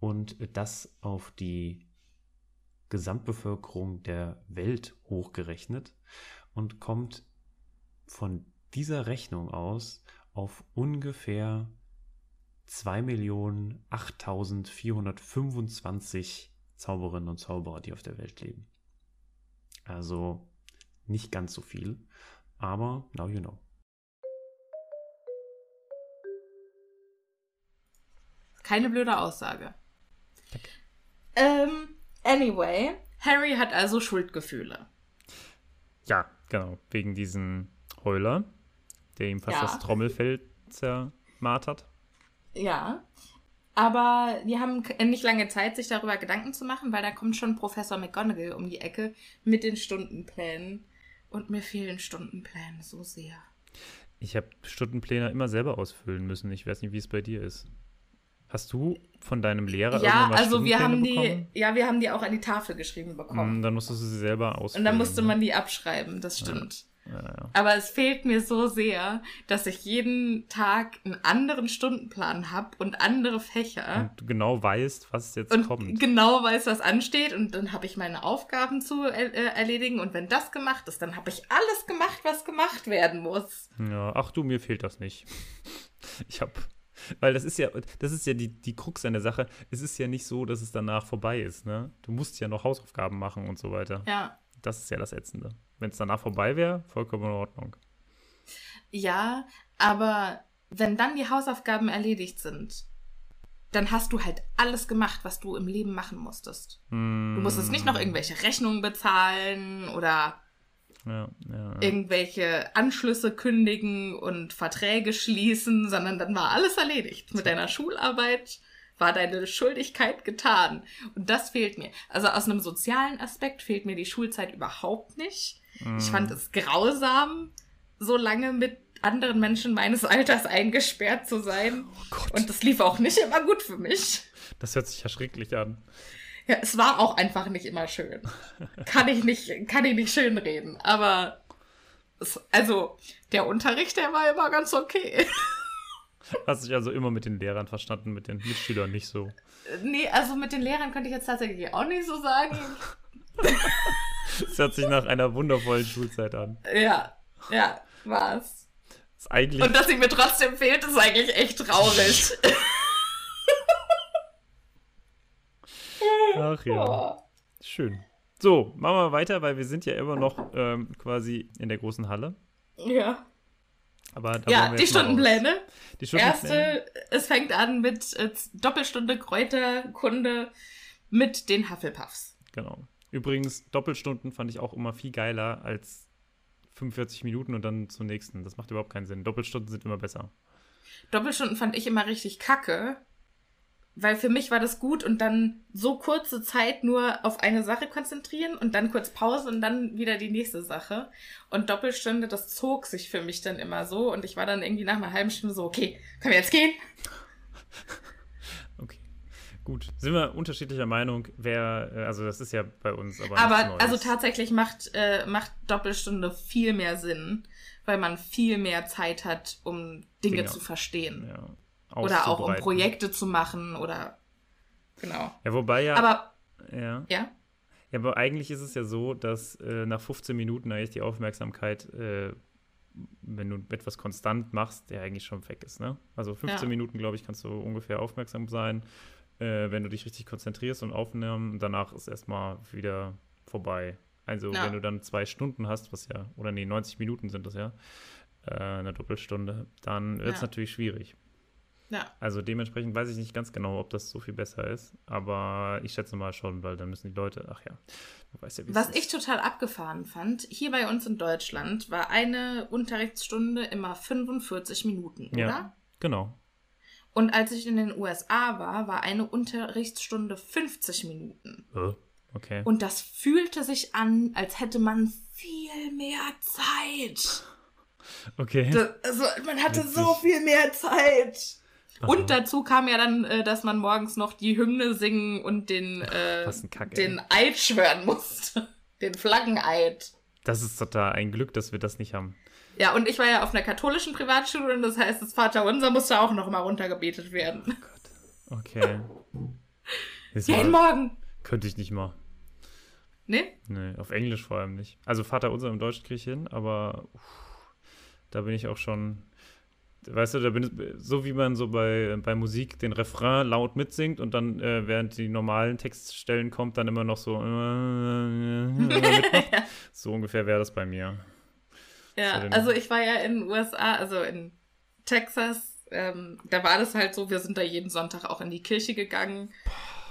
und das auf die Gesamtbevölkerung der Welt hochgerechnet und kommt von dieser Rechnung aus auf ungefähr 2.8425 Zauberinnen und Zauberer, die auf der Welt leben. Also nicht ganz so viel, aber now you know. Keine blöde Aussage. Ähm, anyway, Harry hat also Schuldgefühle. Ja, genau. Wegen diesem Heuler, der ihm fast Ja. das Trommelfell zermartert. Ja. Aber die haben k- nicht lange Zeit, sich darüber Gedanken zu machen, weil da kommt schon Professor McGonagall um die Ecke mit den Stundenplänen. Und mir fehlen Stundenpläne so sehr. Ich habe Stundenpläne immer selber ausfüllen müssen. Ich weiß nicht, wie es bei dir ist. Hast du von deinem Lehrer Ja, irgendwann mal also wir haben die, Stundenpläne ja, wir haben die auch an die Tafel geschrieben bekommen? bekommen. Mm, Dann musstest du sie selber ausfüllen. Und dann musste ne? man die abschreiben, das stimmt. Ja, ja. Aber es fehlt mir so sehr, dass ich jeden Tag einen anderen Stundenplan habe und andere Fächer. Und du genau weißt, was jetzt und kommt. genau weiß, was ansteht und dann habe ich meine Aufgaben zu er äh, erledigen und wenn das gemacht ist, dann habe ich alles gemacht, was gemacht werden muss. Ja, ach du, mir fehlt das nicht. Ich hab, weil das ist ja, das ist ja die, die Krux an der Sache. Es ist ja nicht so, dass es danach vorbei ist, ne? Du musst ja noch Hausaufgaben machen und so weiter. Ja. Das ist ja das Ätzende. Wenn es danach vorbei wäre, vollkommen in Ordnung. Ja, aber wenn dann die Hausaufgaben erledigt sind, dann hast du halt alles gemacht, was du im Leben machen musstest. Du musstest nicht noch irgendwelche Rechnungen bezahlen oder Ja, ja, ja. irgendwelche Anschlüsse kündigen und Verträge schließen, sondern dann war alles erledigt. Mit deiner Schularbeit war deine Schuldigkeit getan. Und das fehlt mir. Also aus einem sozialen Aspekt fehlt mir die Schulzeit überhaupt nicht. Ich fand es grausam, so lange mit anderen Menschen meines Alters eingesperrt zu sein. Gott. Und das lief auch nicht immer gut für mich. Das hört sich ja schrecklich an. Ja, es war auch einfach nicht immer schön. Kann ich nicht, kann ich nicht schön reden. Aber es, also, der Unterricht, der war immer ganz okay. *laughs* Hast dich also immer mit den Lehrern verstanden, mit den Mitschülern nicht so. Nee, also mit den Lehrern könnte ich jetzt tatsächlich auch nicht so sagen. *laughs* Das hört sich nach einer wundervollen Schulzeit an. Ja, ja, war's. Ist eigentlich. Und dass sie mir trotzdem fehlt, ist eigentlich echt traurig. *laughs* Ach ja. Schön. So, machen wir weiter, weil wir sind ja immer noch ähm, quasi in der großen Halle. ja. Aber da Ja, die. Stundenpläne. Die Stundenpläne. Erste, es fängt an mit äh, Doppelstunde Kräuterkunde mit den Hufflepuffs. Genau. Übrigens, Doppelstunden fand ich auch immer viel geiler als 45 Minuten und dann zum nächsten. Das macht überhaupt keinen Sinn. Doppelstunden sind immer besser. Doppelstunden fand ich immer richtig kacke, weil für mich war das gut und dann so kurze Zeit nur auf eine Sache konzentrieren und dann kurz Pause und dann wieder die nächste Sache. Und Doppelstunde, das zog sich für mich dann immer so und ich war dann irgendwie nach einer halben Stunde so, okay, können wir jetzt gehen? Gut. Sind wir unterschiedlicher Meinung, wer, äh, also das ist ja bei uns aber. Aber also tatsächlich macht, äh, macht Doppelstunde viel mehr Sinn, weil man viel mehr Zeit hat, um Dinge Dinge. zu verstehen. Ja, oder auch um. Projekte zu machen oder genau. Ja, wobei ja. Aber ja. ja, Ja, aber eigentlich ist es ja so, dass äh, nach 15 Minuten eigentlich die Aufmerksamkeit, äh, wenn du etwas konstant machst, der eigentlich schon weg ist. Ne? Also 15 Ja. Minuten, glaube ich, kannst du ungefähr aufmerksam sein, äh, wenn du dich richtig konzentrierst und aufnimmst. Danach ist erstmal wieder vorbei. Also Ja. wenn du dann zwei Stunden hast, was ja, oder nee, 90 Minuten sind das ja, äh, eine Doppelstunde, dann wird es Ja. natürlich schwierig. ja. Also dementsprechend weiß ich nicht ganz genau, ob das so viel besser ist, aber ich schätze mal schon, weil dann müssen die Leute, ach ja, du weißt ja, wie es Was ist. ich total abgefahren fand, hier bei uns in Deutschland war eine Unterrichtsstunde immer 45 Minuten, Ja. oder? Genau. Und als ich in den USA war, war eine Unterrichtsstunde 50 Minuten. Äh, Okay. Und das fühlte sich an, als hätte man viel mehr Zeit. okay. Das, also man hatte Witzig. so viel mehr Zeit. Aha. Und dazu kam ja dann, äh, dass man morgens noch die Hymne singen und den, äh, Kack, den Eid schwören musste. *laughs* Den Flaggeneid. Das ist total ein Glück, dass wir das nicht haben. Ja, und ich war ja auf einer katholischen Privatschule und das heißt, das Vaterunser musste auch noch mal runtergebetet werden. Okay. *laughs* Ist Jeden mal- Morgen. Könnte ich nicht mal. Ne? Nee, auf Englisch vor allem nicht. Also Vater unser im Deutsch kriege ich hin, aber uff, da bin ich auch schon, weißt du, da bin ich, so wie man so bei, bei Musik den Refrain laut mitsingt und dann äh, während die normalen Textstellen kommt, dann immer noch so äh, *laughs* mitmacht. So ungefähr wäre das bei mir. Ja, also ich war ja in den USA, also in Texas, ähm, da war das halt so, wir sind da jeden Sonntag auch in die Kirche gegangen.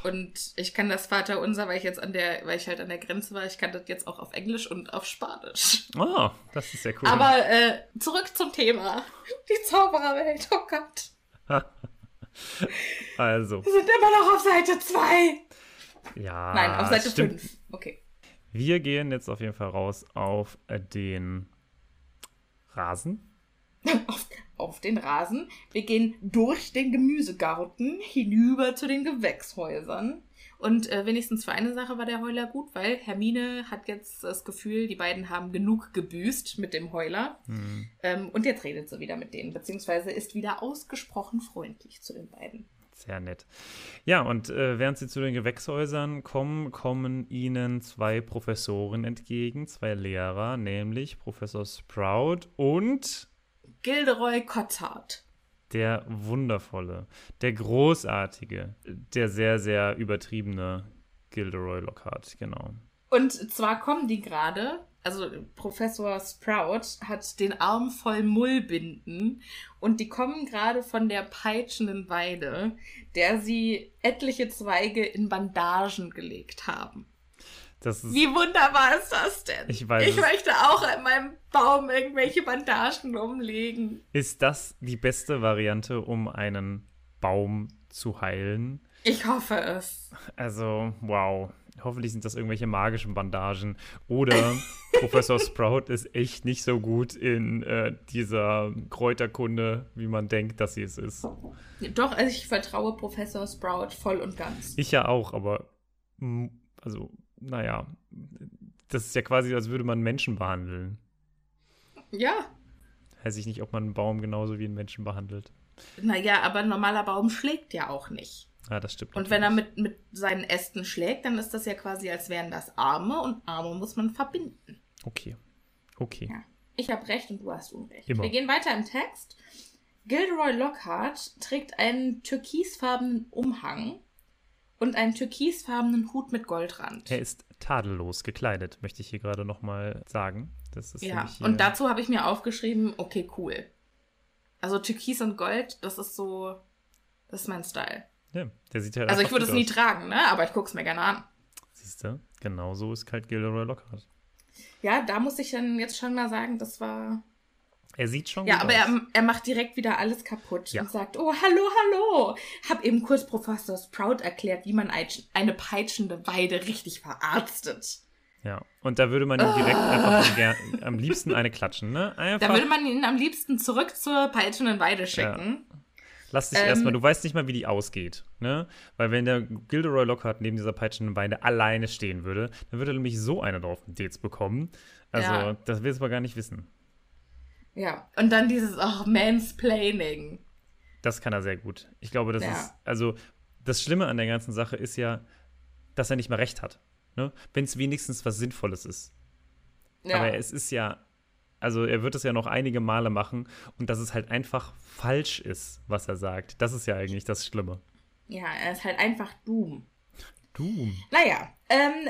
Und ich kann das Vaterunser, weil ich jetzt an der, weil ich halt an der Grenze war, ich kann das jetzt auch auf Englisch und auf Spanisch. Oh, das ist sehr cool. Aber äh, zurück zum Thema. Die Zaubererwelt, oh Gott. *laughs* also, Wir sind immer noch auf Seite 2. ja. Nein, auf Seite Ah, stimmt. 5. Okay. Wir gehen jetzt auf jeden Fall raus auf den Rasen. *laughs* auf, auf den Rasen. Wir gehen durch den Gemüsegarten hinüber zu den Gewächshäusern. Und äh, wenigstens für eine Sache war der Heuler gut, weil Hermine hat jetzt das Gefühl, die beiden haben genug gebüßt mit dem Heuler. Hm. Ähm, und jetzt redet sie wieder mit denen, beziehungsweise ist wieder ausgesprochen freundlich zu den beiden. Sehr nett. Ja, und äh, während sie zu den Gewächshäusern kommen, kommen ihnen zwei Professoren entgegen, zwei Lehrer, nämlich Professor Sprout und Gilderoy Cotard. der wundervolle, der großartige, der sehr, sehr übertriebene Gilderoy Lockhart, genau. Und zwar kommen die gerade, also Professor Sprout hat den Arm voll Mullbinden und die kommen gerade von der peitschenden Weide, der sie etliche Zweige in Bandagen gelegt haben. Das ist, Wie wunderbar ist das denn? Ich weiß Ich möchte auch an meinem Baum irgendwelche Bandagen umlegen. ist das die beste Variante, um einen Baum zu heilen? Ich hoffe es. Also, wow. Hoffentlich sind das irgendwelche magischen Bandagen. Oder *laughs* Professor Sprout ist echt nicht so gut in äh, dieser Kräuterkunde, wie man denkt, dass sie es ist. Doch, also ich vertraue Professor Sprout voll und ganz. Ich ja auch, aber also, naja, das ist ja quasi, als würde man Menschen behandeln. Ja. Weiß ich nicht, ob man einen Baum genauso wie einen Menschen behandelt. Naja, aber ein normaler Baum schlägt ja auch nicht. Ja, das stimmt. Und wenn er mit, mit seinen Ästen schlägt, dann ist das ja quasi, als wären das Arme und Arme muss man verbinden. Okay. Okay. Ja. Ich habe recht und du hast Unrecht. Immer. Wir gehen weiter im Text. Gilderoy Lockhart trägt einen türkisfarbenen Umhang und einen türkisfarbenen Hut mit Goldrand. Er ist tadellos gekleidet, möchte ich hier gerade nochmal sagen. Das ist ja, und dazu habe ich mir aufgeschrieben, okay, cool. Also Türkis und Gold, das ist so, das ist mein Style. Ja, der sieht halt Also ich würde es nie aus. tragen, ne? Aber ich guck's mir gerne an. Siehst du? Genau so ist halt Gilderoy Lockhart. Ja, da muss ich dann jetzt schon mal sagen, das war. Er sieht schon Ja, gut aber er, er macht direkt wieder alles kaputt Ja. und sagt, oh, hallo, hallo. Hab eben kurz Professor Sprout erklärt, wie man ein- eine peitschende Weide richtig verarztet. Ja, und da würde man ihm direkt einfach gern, am liebsten eine klatschen, ne? Einfach, Da würde man ihn am liebsten zurück zur peitschenden Weide schicken. Lass dich ähm, erstmal, du weißt nicht mal, wie die ausgeht, ne? Weil wenn der Gilderoy Lockhart neben dieser peitschenden Beine alleine stehen würde, dann würde er nämlich so eine drauf Dates bekommen. Also, Ja. das willst du aber gar nicht wissen. Ja. Und dann dieses, oh, Mansplaining. Das kann er sehr gut. Ich glaube, das Ja. ist, also, das Schlimme an der ganzen Sache ist ja, dass er nicht mehr recht hat. Ne? Wenn es wenigstens was Sinnvolles ist. Ja. Aber es ist ja, also er wird es ja noch einige Male machen und dass es halt einfach falsch ist, was er sagt. Das ist ja eigentlich das Schlimme. ja, er ist halt einfach Doom. Du. Naja, ähm,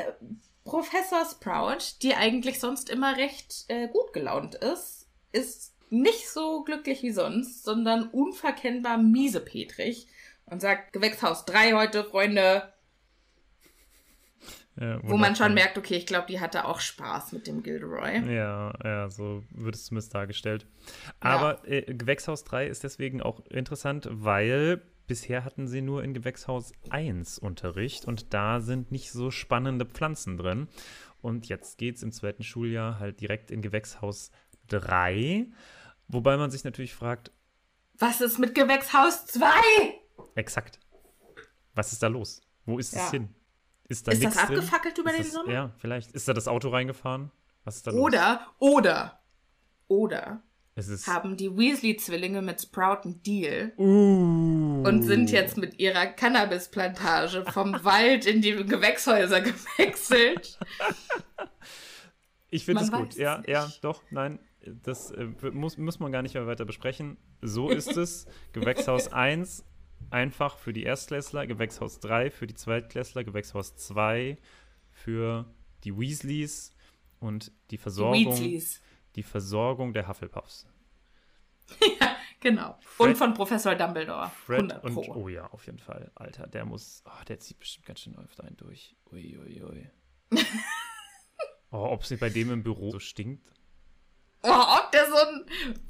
Professor Sprout, die eigentlich sonst immer recht äh, gut gelaunt ist, ist nicht so glücklich wie sonst, sondern unverkennbar miesepetrig und sagt, Gewächshaus 3 heute, Freunde, Ja, wo man schon merkt, okay, ich glaube, die hatte auch Spaß mit dem Gilderoy. Ja, ja, so wird es zumindest dargestellt. Aber äh, Gewächshaus 3 ist deswegen auch interessant, weil bisher hatten sie nur in Gewächshaus 1 Unterricht und da sind nicht so spannende Pflanzen drin. Und jetzt geht es im zweiten Schuljahr halt direkt in Gewächshaus 3. Wobei man sich natürlich fragt, Was ist mit Gewächshaus 2? exakt, was ist da los? Wo ist Ja. es hin? Ist da Ist das drin? abgefackelt über Ist den das, Sommer? Ja, vielleicht. Ist da das Auto reingefahren? Was ist da los? Oder, oder, oder ist. haben die Weasley-Zwillinge mit Sprout einen Deal Uh. und sind jetzt mit ihrer Cannabisplantage vom *laughs* Wald in die Gewächshäuser gewechselt. Ich finde es gut. Ja, es ja, nicht. doch, nein. Das äh, muss, muss man gar nicht mehr weiter besprechen. So *laughs* ist es. Gewächshaus 1 einfach für die Erstklässler, Gewächshaus 3 für die Zweitklässler, Gewächshaus 2 für die Weasleys und die Die Versorgung, Weasleys. die Versorgung der Hufflepuffs. *laughs* Genau. Fred- und von Professor Dumbledore. Fred 100 und oh ja, auf jeden Fall, Alter, der muss, oh, der zieht bestimmt ganz schön öfter einen durch. Ui, ui, ui. *laughs* oh, ob es bei dem im Büro so stinkt? Oh, ob der so ein,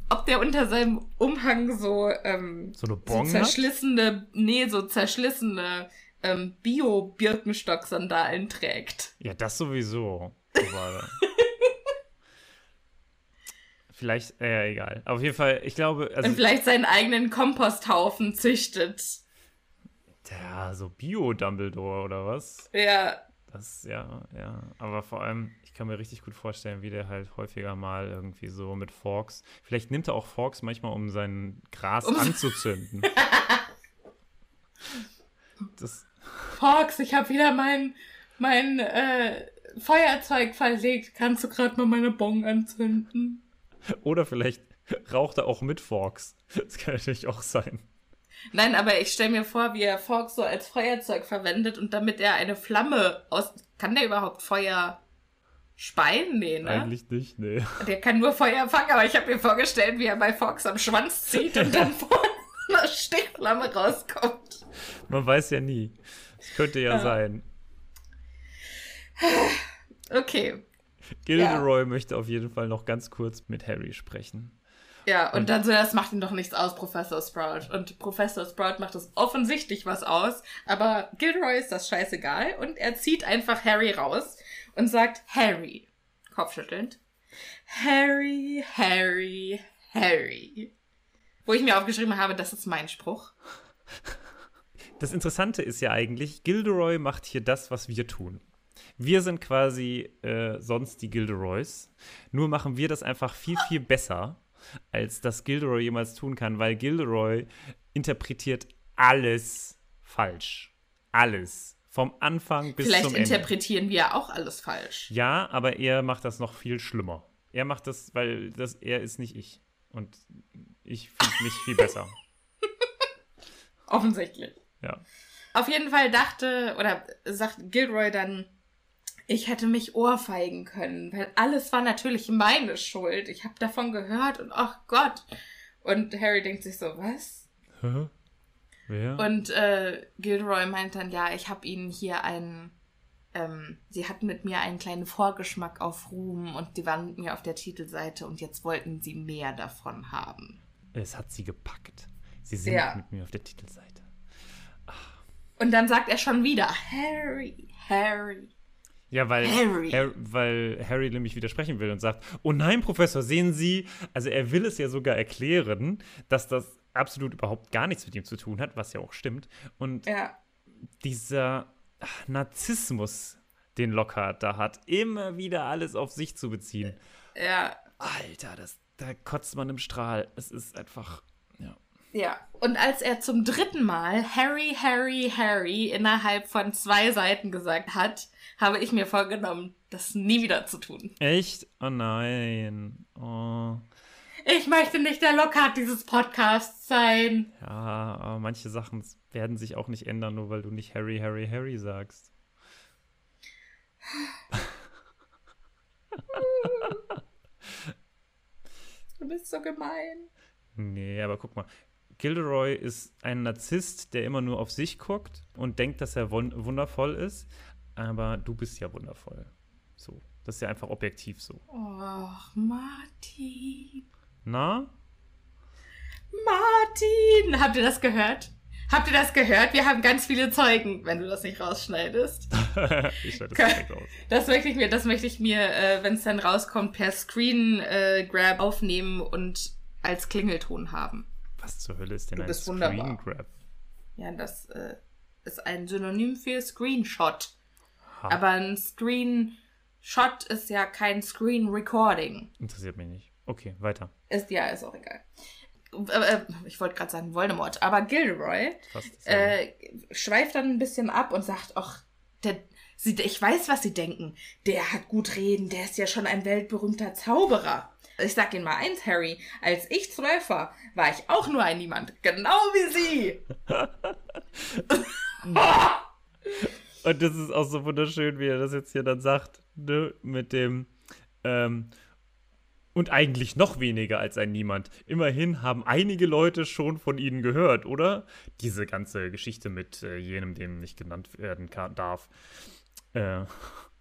ob der unter seinem Umhang so, ähm, So eine so Bong hat? zerschlissene, nee, so zerschlissene ähm, Bio-Birkenstock-Sandalen trägt. Ja, das sowieso. *laughs* Vielleicht, äh, egal. Auf jeden Fall, ich glaube, also, und vielleicht seinen eigenen Komposthaufen züchtet. ja, so Bio-Dumbledore oder was? Ja, Das, ja, ja. Aber vor allem, kann mir richtig gut vorstellen, wie der halt häufiger mal irgendwie so mit Forks. Vielleicht nimmt er auch Forks manchmal, um sein Gras Um- *laughs* anzuzünden. das, Fox, ich habe wieder mein, mein äh, Feuerzeug verlegt. Kannst du gerade mal meine Bong anzünden? oder vielleicht *laughs* raucht er auch mit Forks. Das kann natürlich auch sein. Nein, aber ich stelle mir vor, wie er Fox so als Feuerzeug verwendet und damit er eine Flamme aus. Kann der überhaupt Feuer speien? Nee, ne? Eigentlich nicht, nee. Der kann nur Feuer fangen, aber ich habe mir vorgestellt, wie er bei Fox am Schwanz zieht und dann *laughs* vorne eine Stichflamme rauskommt. Man weiß ja nie. Es könnte ja, Ja. sein. Okay. Gilderoy möchte auf jeden Fall noch ganz kurz mit Harry sprechen. Ja, und dann so, das macht ihm doch nichts aus, Professor Sprout. Und Professor Sprout macht es offensichtlich was aus, aber Gilderoy ist das scheißegal und er zieht einfach Harry raus und sagt, Harry, kopfschüttelnd, Harry, Harry, Harry. Wo ich mir aufgeschrieben habe, das ist mein Spruch. Das Interessante ist ja eigentlich, Gilderoy macht hier das, was wir tun. Wir sind quasi äh, sonst die Gilderoys. Nur machen wir das einfach viel, viel besser, als das Gilderoy jemals tun kann, weil Gilderoy interpretiert alles falsch. Alles. Vom Anfang bis Vielleicht zum Ende. interpretieren wir auch alles falsch. Ja, aber er macht das noch viel schlimmer. Er macht das, weil das, er ist nicht ich. Und ich finde mich viel besser. *laughs* Offensichtlich. Ja. Auf jeden Fall dachte oder sagt Gilroy dann, ich hätte mich ohrfeigen können, weil alles war natürlich meine Schuld. Ich habe davon gehört und ach Gott. Und Harry denkt sich so, was? Hä? Wer? Und äh, Gilroy meint dann, ja, ich habe ihnen hier einen, ähm, sie hatten mit mir einen kleinen Vorgeschmack auf Ruhm und die waren mit mir auf der Titelseite und jetzt wollten sie mehr davon haben. Es hat sie gepackt. Sie sind Ja. mit mir auf der Titelseite. Und dann sagt er schon wieder, Harry, Harry. Ja, weil Harry. Har- weil Harry nämlich widersprechen will und sagt, oh nein, Professor, sehen Sie, also er will es ja sogar erklären, dass das absolut überhaupt gar nichts mit ihm zu tun hat, was ja auch stimmt. Und Ja. dieser Narzissmus, den Lockhart da hat, immer wieder alles auf sich zu beziehen. Ja, Alter, das, da kotzt man im Strahl. Es ist einfach, ja. Ja, und als er zum dritten Mal Harry, Harry, Harry innerhalb von zwei Seiten gesagt hat, habe ich mir vorgenommen, das nie wieder zu tun. Echt? Oh nein. Oh. Ich möchte nicht der Lockhart dieses Podcasts sein. Ja, aber manche Sachen werden sich auch nicht ändern, nur weil du nicht Harry, Harry, Harry sagst. Du bist so gemein. Nee, aber guck mal. Gilderoy ist ein Narzisst, der immer nur auf sich guckt und denkt, dass er wun wundervoll ist. Aber du bist ja wundervoll. So. Das ist ja einfach objektiv so. Och, Martin. Na? Martin! Habt ihr das gehört? Habt ihr das gehört? Wir haben ganz viele Zeugen, wenn du das nicht rausschneidest. *laughs* ich schneide das direkt aus. Das möchte ich mir, das möchte ich mir, äh, wenn es dann rauskommt, per Screen äh, Grab aufnehmen und als Klingelton haben. Was zur Hölle ist denn Du ein Screen wunderbar. Grab? Ja, das äh, ist ein Synonym für Screenshot. Ha. Aber ein Screen Shot ist ja kein Screen Recording. Interessiert mich nicht. Okay, weiter. Ist ja, ist auch egal. Äh, ich wollte gerade sagen Voldemort, aber dasselbe. äh, schweift dann ein bisschen ab und sagt, ach, der, sie, ich weiß, was sie denken. Der hat gut reden, der ist ja schon ein weltberühmter Zauberer. Ich sag Ihnen mal eins, Harry. Als ich zwölf war, war ich auch nur ein Niemand. Genau wie Sie. *laughs* Und das ist auch so wunderschön, wie er das jetzt hier dann sagt, ne? mit dem, ähm, und eigentlich noch weniger als ein Niemand. Immerhin haben einige Leute schon von ihnen gehört, oder? Diese ganze Geschichte mit äh, jenem, dem nicht genannt werden kann, darf. Äh,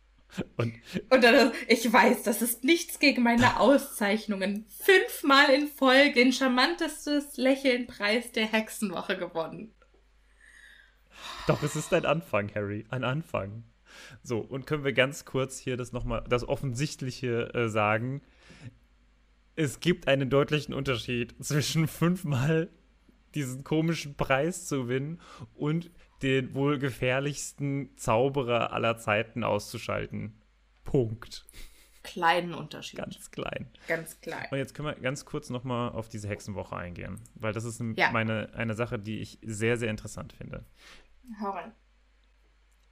*laughs* und Und dann, ich weiß, das ist nichts gegen meine Auszeichnungen. Fünfmal in Folge den charmantestes Lächeln-Preis der Hexenwoche gewonnen. Doch, es ist ein Anfang, Harry. Ein Anfang. So, und können wir ganz kurz hier das nochmal, das Offensichtliche äh, sagen. Es gibt einen deutlichen Unterschied zwischen fünfmal diesen komischen Preis zu gewinnen und den wohl gefährlichsten Zauberer aller Zeiten auszuschalten. Punkt. Kleinen Unterschied. Ganz klein. Ganz klein. Und jetzt können wir ganz kurz nochmal auf diese Hexenwoche eingehen, weil das ist Ja. meine, eine Sache, die ich sehr, sehr interessant finde. Hau rein.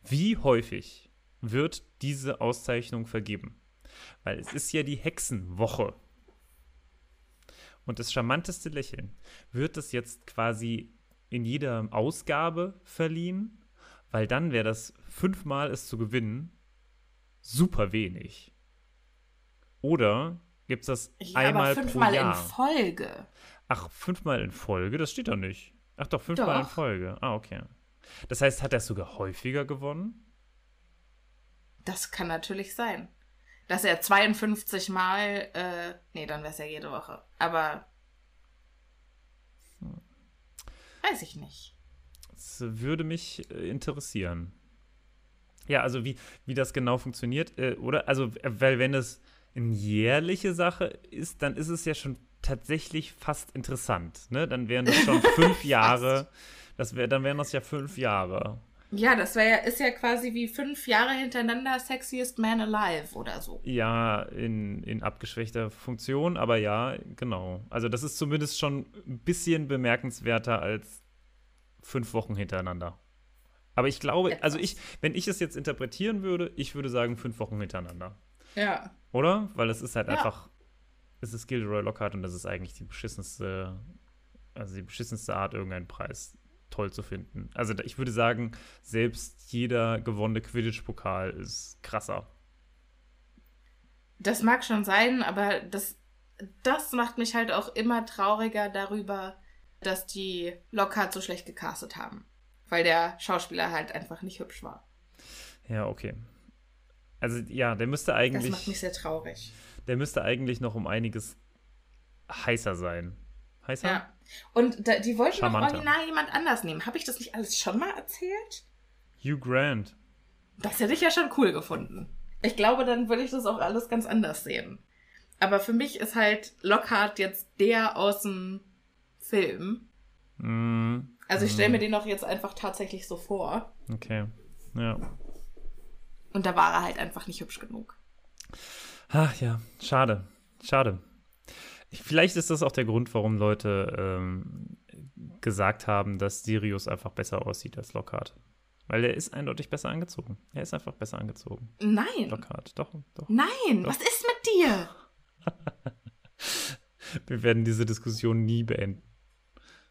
Wie häufig wird diese Auszeichnung vergeben? Weil es ist ja die Hexenwoche. Und das charmanteste Lächeln, wird das jetzt quasi in jeder Ausgabe verliehen? Weil dann wäre das fünfmal es zu gewinnen super wenig. Oder gibt es das Ja, einmal aber pro fünfmal in Jahr? Folge. Ach, fünfmal in Folge? Das steht da nicht. Ach doch, fünfmal in Doch. Folge. Ah, okay. Das heißt, hat er es sogar häufiger gewonnen? Das kann natürlich sein. Dass er 52 Mal, äh, nee, dann wäre es ja jede Woche. Aber weiß ich nicht. Das würde mich äh, interessieren. Ja, also wie, wie das genau funktioniert, äh, oder? Also, äh, weil wenn es eine jährliche Sache ist, dann ist es ja schon tatsächlich fast interessant, ne? Dann wären das schon *laughs* fünf Jahre. Das wär, dann wären das ja fünf Jahre. Ja, das wäre ja, ist ja quasi wie fünf Jahre hintereinander Sexiest Man Alive oder so. Ja, in, in abgeschwächter Funktion, aber ja, genau. Also das ist zumindest schon ein bisschen bemerkenswerter als fünf Wochen hintereinander. Aber ich glaube, Etwas. also ich, wenn ich es jetzt interpretieren würde, ich würde sagen fünf Wochen hintereinander. Ja. Oder? Weil es ist halt Ja. einfach, es ist Gilderoy Lockhart und das ist eigentlich die beschissenste, also die beschissenste Art, irgendeinen Preis toll zu finden. Also ich würde sagen, selbst jeder gewonnene Quidditch-Pokal ist krasser. Das mag schon sein, aber das, das macht mich halt auch immer trauriger darüber, dass die Lockhart so schlecht gecastet haben. Weil der Schauspieler halt einfach nicht hübsch war. Ja, okay. Also ja, der müsste Das macht eigentlich, mich sehr traurig. der müsste eigentlich noch um einiges heißer sein. Heißer? Ja. Und da, die wollten noch Charmanter. original jemand anders nehmen. Habe ich das nicht alles schon mal erzählt? Hugh Grant. Das hätte ich ja schon cool gefunden. Ich glaube, dann würde ich das auch alles ganz anders sehen. Aber für mich ist halt Lockhart jetzt der aus dem Film. Mm, Also ich stelle mir den auch jetzt einfach tatsächlich so vor. okay. Ja. Und da war er halt einfach nicht hübsch genug. Ach ja, schade. Schade. Vielleicht ist das auch der Grund, warum Leute ähm, gesagt haben, dass Sirius einfach besser aussieht als Lockhart. Weil er ist eindeutig besser angezogen. Er ist einfach besser angezogen. Nein. Lockhart, doch, doch. Nein, was ist mit dir? *laughs* Wir werden diese Diskussion nie beenden.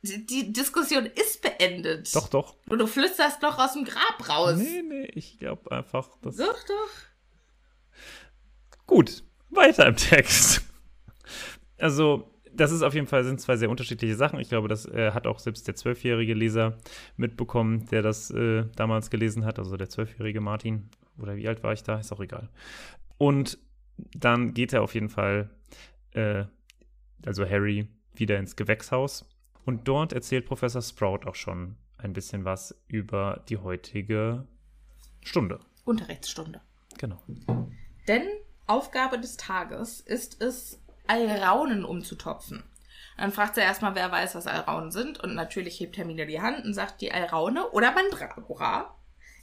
Die, die Diskussion ist beendet. Doch, doch. Und du flüsterst doch aus dem Grab raus. Nee, nee, ich glaube einfach, dass. Doch, doch. Gut, weiter im Text. Also, das ist auf jeden Fall, sind zwei sehr unterschiedliche Sachen. Ich glaube, das äh, hat auch selbst der zwölfjährige Leser mitbekommen, der das äh, damals gelesen hat, also der zwölfjährige Martin. Oder wie alt war ich da? Ist auch egal. Und dann geht er auf jeden Fall, äh, also Harry, wieder ins Gewächshaus. Und dort erzählt Professor Sprout auch schon ein bisschen was über die heutige Stunde. Unterrichtsstunde. Genau. Denn Aufgabe des Tages ist es, Alraunen umzutopfen. Dann fragt sie erstmal, wer weiß, was Alraunen sind. Und natürlich hebt Hermine die Hand und sagt, die Alraune oder Mandragora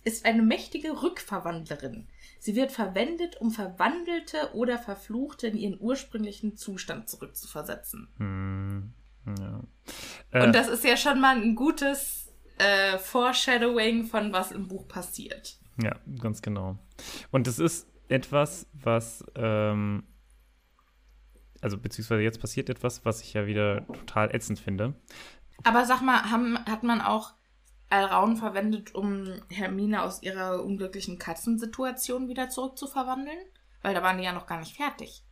ist eine mächtige Rückverwandlerin. Sie wird verwendet, um Verwandelte oder Verfluchte in ihren ursprünglichen Zustand zurückzuversetzen. Hm, ja. Äh, Und das ist ja schon mal ein gutes äh, Foreshadowing von was im Buch passiert. Ja, ganz genau. Und es ist etwas, was, ähm, also beziehungsweise jetzt passiert etwas, was ich ja wieder total ätzend finde. Aber sag mal, haben, hat man auch Alraun verwendet, um Hermine aus ihrer unglücklichen Katzensituation wieder zurückzuverwandeln? Weil da waren die ja noch gar nicht fertig.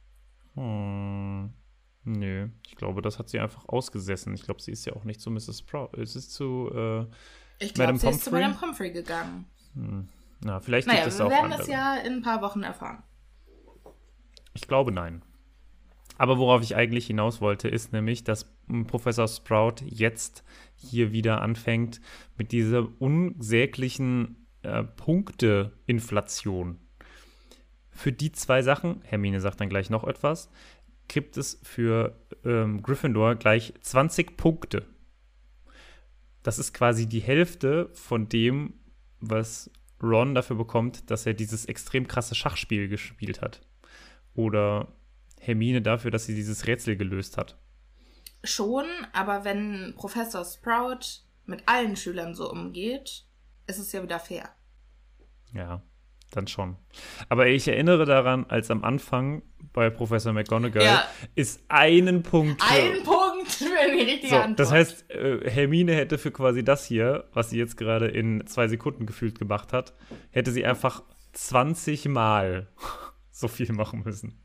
Hm, nö, ich glaube, das hat sie einfach ausgesessen. Ich glaube, sie ist ja auch nicht zu Mrs. Sprout. Es ist zu, äh, Ich Madame glaube, sie ist zu Pomfrey? Madame Pomfrey gegangen. na, vielleicht Naja, gibt es wir auch werden andere. das ja in ein paar Wochen erfahren. Ich glaube nein. Aber worauf ich eigentlich hinaus wollte, ist nämlich, dass Professor Sprout jetzt hier wieder anfängt mit dieser unsäglichen äh, Punkteinflation. Für die zwei Sachen, Hermine sagt dann gleich noch etwas, gibt es für ähm, Gryffindor gleich 20 Punkte. Das ist quasi die Hälfte von dem, was Ron dafür bekommt, dass er dieses extrem krasse Schachspiel gespielt hat. Oder Hermine dafür, dass sie dieses Rätsel gelöst hat. Schon, aber wenn Professor Sprout mit allen Schülern so umgeht, ist es ja wieder fair. Ja, dann schon. Aber ich erinnere daran, als am Anfang bei Professor McGonagall Ja. ist einen Punkt. Ein Punkt für die richtige so, Antwort. das heißt, äh, Hermine hätte für quasi das hier, was sie jetzt gerade in zwei Sekunden gefühlt gemacht hat, hätte sie einfach 20 Mal *laughs* so viel machen müssen.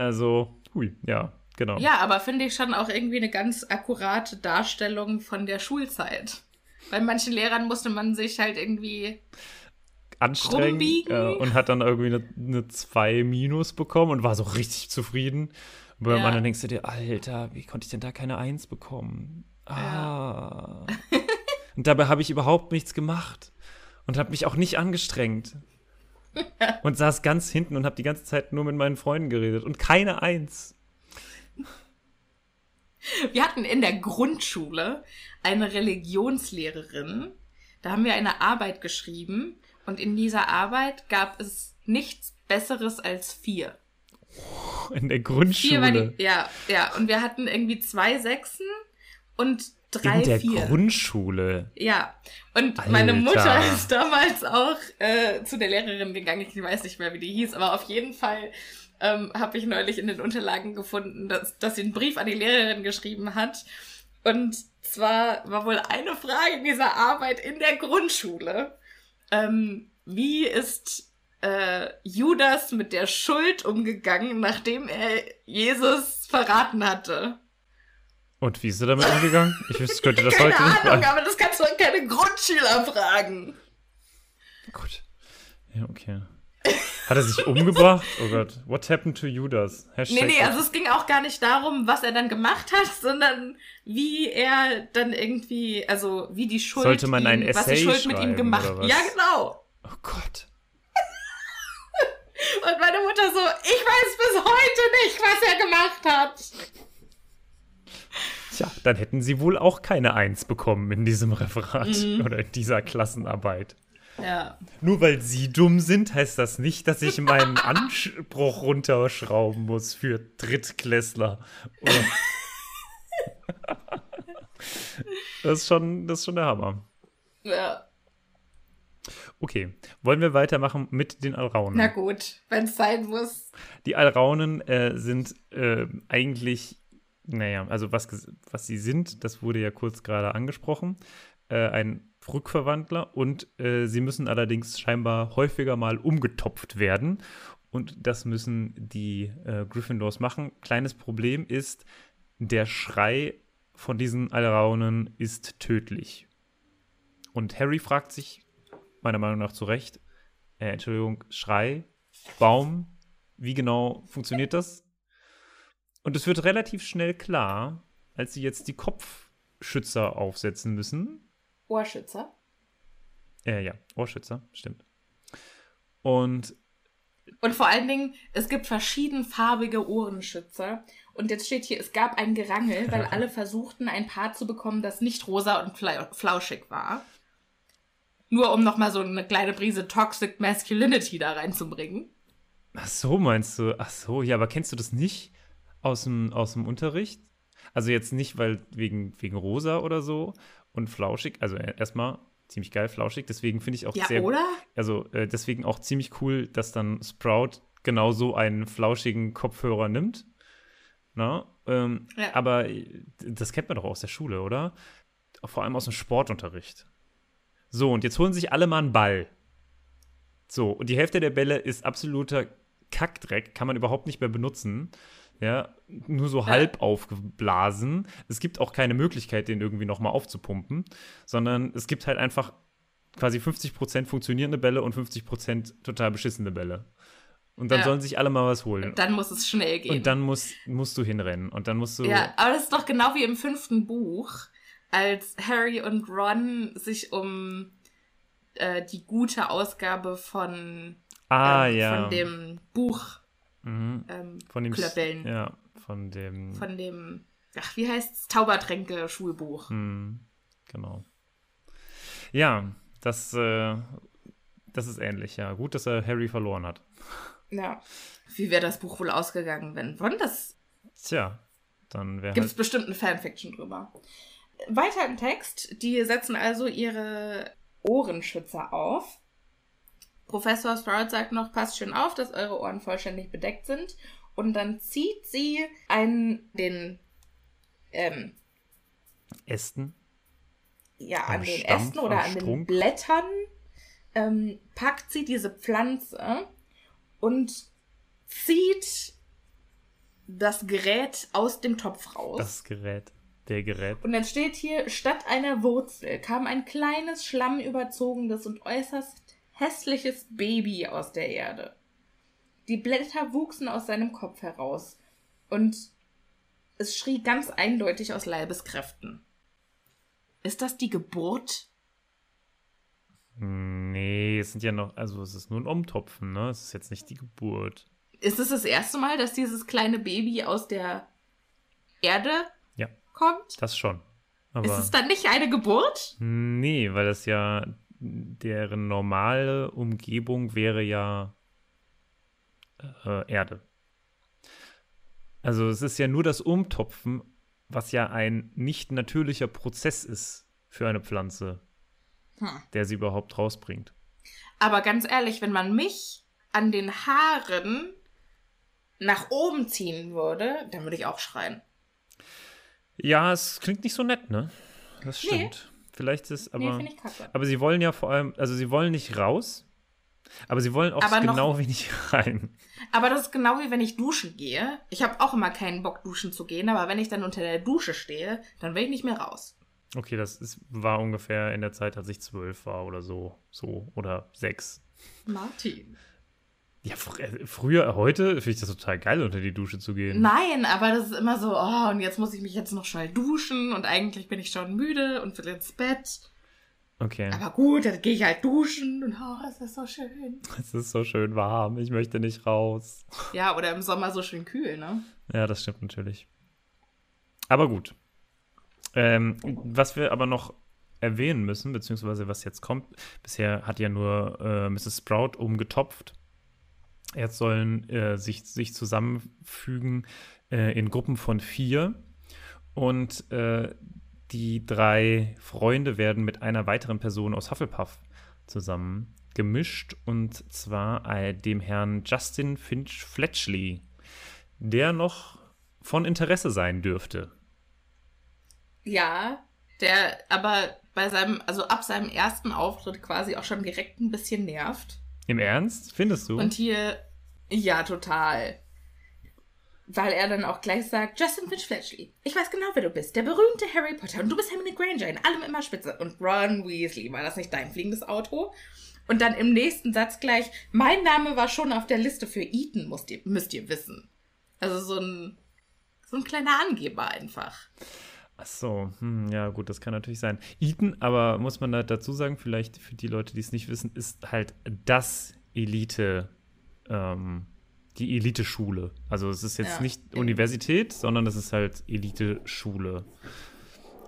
Also, hui, ja, genau. Ja, aber finde ich schon auch irgendwie eine ganz akkurate Darstellung von der Schulzeit. Bei manchen Lehrern musste man sich halt irgendwie. anstrengend Rumbiegen. äh, und hat dann irgendwie eine, eine 2 minus bekommen und war so richtig zufrieden. Und beim Ja. anderen denkst du dir, Alter, wie konnte ich denn da keine 1 bekommen? Ah. und dabei habe ich überhaupt nichts gemacht und habe mich auch nicht angestrengt. *laughs* und saß ganz hinten und habe die ganze Zeit nur mit meinen Freunden geredet und keine Eins. Wir hatten in der Grundschule eine Religionslehrerin. Da haben wir eine Arbeit geschrieben und in dieser Arbeit gab es nichts Besseres als vier. In der Vier war Grundschule. die, ja, ja. Und wir hatten irgendwie zwei Sechsen und drei In der Vier. Grundschule. Ja, und meine Alter. Mutter ist damals auch äh, zu der Lehrerin gegangen. Ich weiß nicht mehr, wie die hieß, aber auf jeden Fall ähm, habe ich neulich in den Unterlagen gefunden, dass, dass sie einen Brief an die Lehrerin geschrieben hat. Und zwar war wohl eine Frage in dieser Arbeit in der Grundschule. Ähm, wie ist äh, Judas mit der Schuld umgegangen, nachdem er Jesus verraten hatte? Und wie ist er damit umgegangen? Ich wüsste, könnte das Keine heute nicht Ahnung, beantworten. aber das kannst du doch keine Grundschüler fragen. Gut. Ja, okay. Hat er sich umgebracht? Oh Gott. What happened to Judas? Hashtag Nee, nee, also es ging auch gar nicht darum, was er dann gemacht hat, *laughs* sondern wie er dann irgendwie, also wie die Schuld, Sollte man ein ihm, was die Essay Schuld mit ihm gemacht was? Ja, genau. Oh Gott. *laughs* Und meine Mutter so, ich weiß bis heute nicht, was er gemacht hat. Tja, dann hätten sie wohl auch keine Eins bekommen in diesem Referat Mhm. oder in dieser Klassenarbeit. Ja. Nur weil sie dumm sind, heißt das nicht, dass ich meinen *laughs* Anspruch runterschrauben muss für Drittklässler. Oder *laughs* das, ist schon, das ist schon der Hammer. ja. Okay, wollen wir weitermachen mit den Alraunen? Na gut, wenn es sein muss. Die Alraunen äh, sind äh, eigentlich, naja, also was, was sie sind, das wurde ja kurz gerade angesprochen, äh, ein Rückverwandler und äh, sie müssen allerdings scheinbar häufiger mal umgetopft werden und das müssen die äh, Gryffindors machen. Kleines Problem ist, der Schrei von diesen Alraunen ist tödlich. Und Harry fragt sich, meiner Meinung nach zu Recht, äh, Entschuldigung, Schrei, Baum, wie genau funktioniert das? Und es wird relativ schnell klar, als sie jetzt die Kopfschützer aufsetzen müssen. Ohrschützer. Äh, ja, Ohrschützer, stimmt. Und Und vor allen Dingen, es gibt verschiedenfarbige Ohrenschützer. Und jetzt steht hier, es gab ein Gerangel, weil *laughs* alle versuchten, ein Paar zu bekommen, das nicht rosa und fla- flauschig war. Nur um nochmal so eine kleine Prise Toxic Masculinity da reinzubringen. Ach so, meinst du? Ach so, ja, aber kennst du das nicht aus dem, aus dem Unterricht? Also jetzt nicht, weil wegen, wegen rosa oder so und flauschig, also erstmal ziemlich geil flauschig, deswegen finde ich auch Ja, sehr oder? also äh, deswegen auch ziemlich cool, dass dann Sprout genau so einen flauschigen Kopfhörer nimmt. Na? Ähm, Ja. Aber äh, das kennt man doch aus der Schule, oder? Vor allem aus dem Sportunterricht. So, und jetzt holen sich alle mal einen Ball. So, und die Hälfte der Bälle ist absoluter Kackdreck, kann man überhaupt nicht mehr benutzen. Ja, nur so halb aufgeblasen. Es gibt auch keine Möglichkeit, den irgendwie nochmal aufzupumpen, sondern es gibt halt einfach quasi 50% funktionierende Bälle und 50% total beschissene Bälle. Und dann Ja. sollen sich alle mal was holen. Dann muss es schnell gehen. Und dann musst, musst du hinrennen. Und dann musst du. Ja, aber das ist doch genau wie im fünften Buch, als Harry und Ron sich um äh, die gute Ausgabe von, ah, ähm, ja. von dem Buch mhm. ähm, Von dem. Klöppeln. Ja, von dem. von dem, ach, wie heißt's? Zaubertränke-Schulbuch. Hm, genau. Ja, das, äh, das ist ähnlich, ja. Gut, dass er Harry verloren hat. Ja. Wie wäre das Buch wohl ausgegangen, wenn Ron das Tja, dann wäre Gibt es halt. bestimmt eine Fanfiction drüber. Weiter im Text. Die setzen also ihre Ohrenschützer auf. Professor Sprout sagt noch, passt schön auf, dass eure Ohren vollständig bedeckt sind. Und dann zieht sie einen, den, ähm, Ästen. ja, Am an den Stamm, Ästen oder an den Strunk. Blättern, ähm, packt sie diese Pflanze und zieht das Gerät aus dem Topf raus. Das Gerät. Der Gerät. Und dann steht hier, statt einer Wurzel kam ein kleines, schlammüberzogenes und äußerst hässliches Baby aus der Erde. Die Blätter wuchsen aus seinem Kopf heraus und es schrie ganz eindeutig aus Leibeskräften. Ist das die Geburt? Nee, es sind ja noch, also es ist nur ein Umtopfen, ne? Es ist jetzt nicht die Geburt. Ist es das erste Mal, dass dieses kleine Baby aus der Erde Ja. kommt? Das schon. Aber Ist es dann nicht eine Geburt? nee, weil das ja deren normale Umgebung wäre ja äh, Erde. Also es ist ja nur das Umtopfen, was ja ein nicht natürlicher Prozess ist für eine Pflanze, Hm. der sie überhaupt rausbringt. Aber ganz ehrlich, wenn man mich an den Haaren nach oben ziehen würde, dann würde ich auch schreien. Ja, es klingt nicht so nett, ne? Das Nee. Vielleicht ist nee, aber. finde ich kacke. aber sie wollen ja vor allem, also sie wollen nicht raus, aber sie wollen auch noch- genau wenig rein. Aber das ist genau wie wenn ich duschen gehe. Ich habe auch immer keinen Bock, duschen zu gehen, aber wenn ich dann unter der Dusche stehe, dann will ich nicht mehr raus. Okay, das ist, war ungefähr in der Zeit, als ich zwölf war oder so. So, oder sechs. Martin. Ja, fr äh, früher, heute finde ich das total geil, unter die Dusche zu gehen. Nein, aber das ist immer so, oh, und jetzt muss ich mich jetzt noch schnell duschen und eigentlich bin ich schon müde und will ins Bett. Okay. Aber gut, dann gehe ich halt duschen und oh, es ist so schön. Es ist so schön warm, ich möchte nicht raus. Ja, oder im Sommer so schön kühl, ne? Ja, das stimmt natürlich. Aber gut. Ähm, was wir aber noch erwähnen müssen, beziehungsweise was jetzt kommt, bisher hat ja nur äh, Mrs. Sprout umgetopft. Jetzt sollen äh, sich, sich zusammenfügen äh, in Gruppen von vier. Und äh, die drei Freunde werden mit einer weiteren Person aus Hufflepuff zusammen gemischt. Und zwar äh, dem Herrn Justin Finch Fletchley, der noch von Interesse sein dürfte. Ja, der aber bei seinem, also ab seinem ersten Auftritt quasi auch schon direkt ein bisschen nervt. Im Ernst? Findest du? Und hier, ja, total. Weil er dann auch gleich sagt, Justin Finch Fletchley, ich weiß genau, wer du bist. Der berühmte Harry Potter. Und du bist Hermine Granger, in allem immer spitze. Und Ron Weasley, war das nicht dein fliegendes Auto? Und dann im nächsten Satz gleich, mein Name war schon auf der Liste für Eton, müsst ihr, müsst ihr wissen. Also so ein, so ein kleiner Angeber einfach. Ach so, hm, ja gut, das kann natürlich sein. Eton, aber muss man da dazu sagen, vielleicht für die Leute, die es nicht wissen, ist halt das Elite, ähm, die Elite-Schule. Also es ist jetzt Ja. nicht Universität, sondern es ist halt Elite-Schule.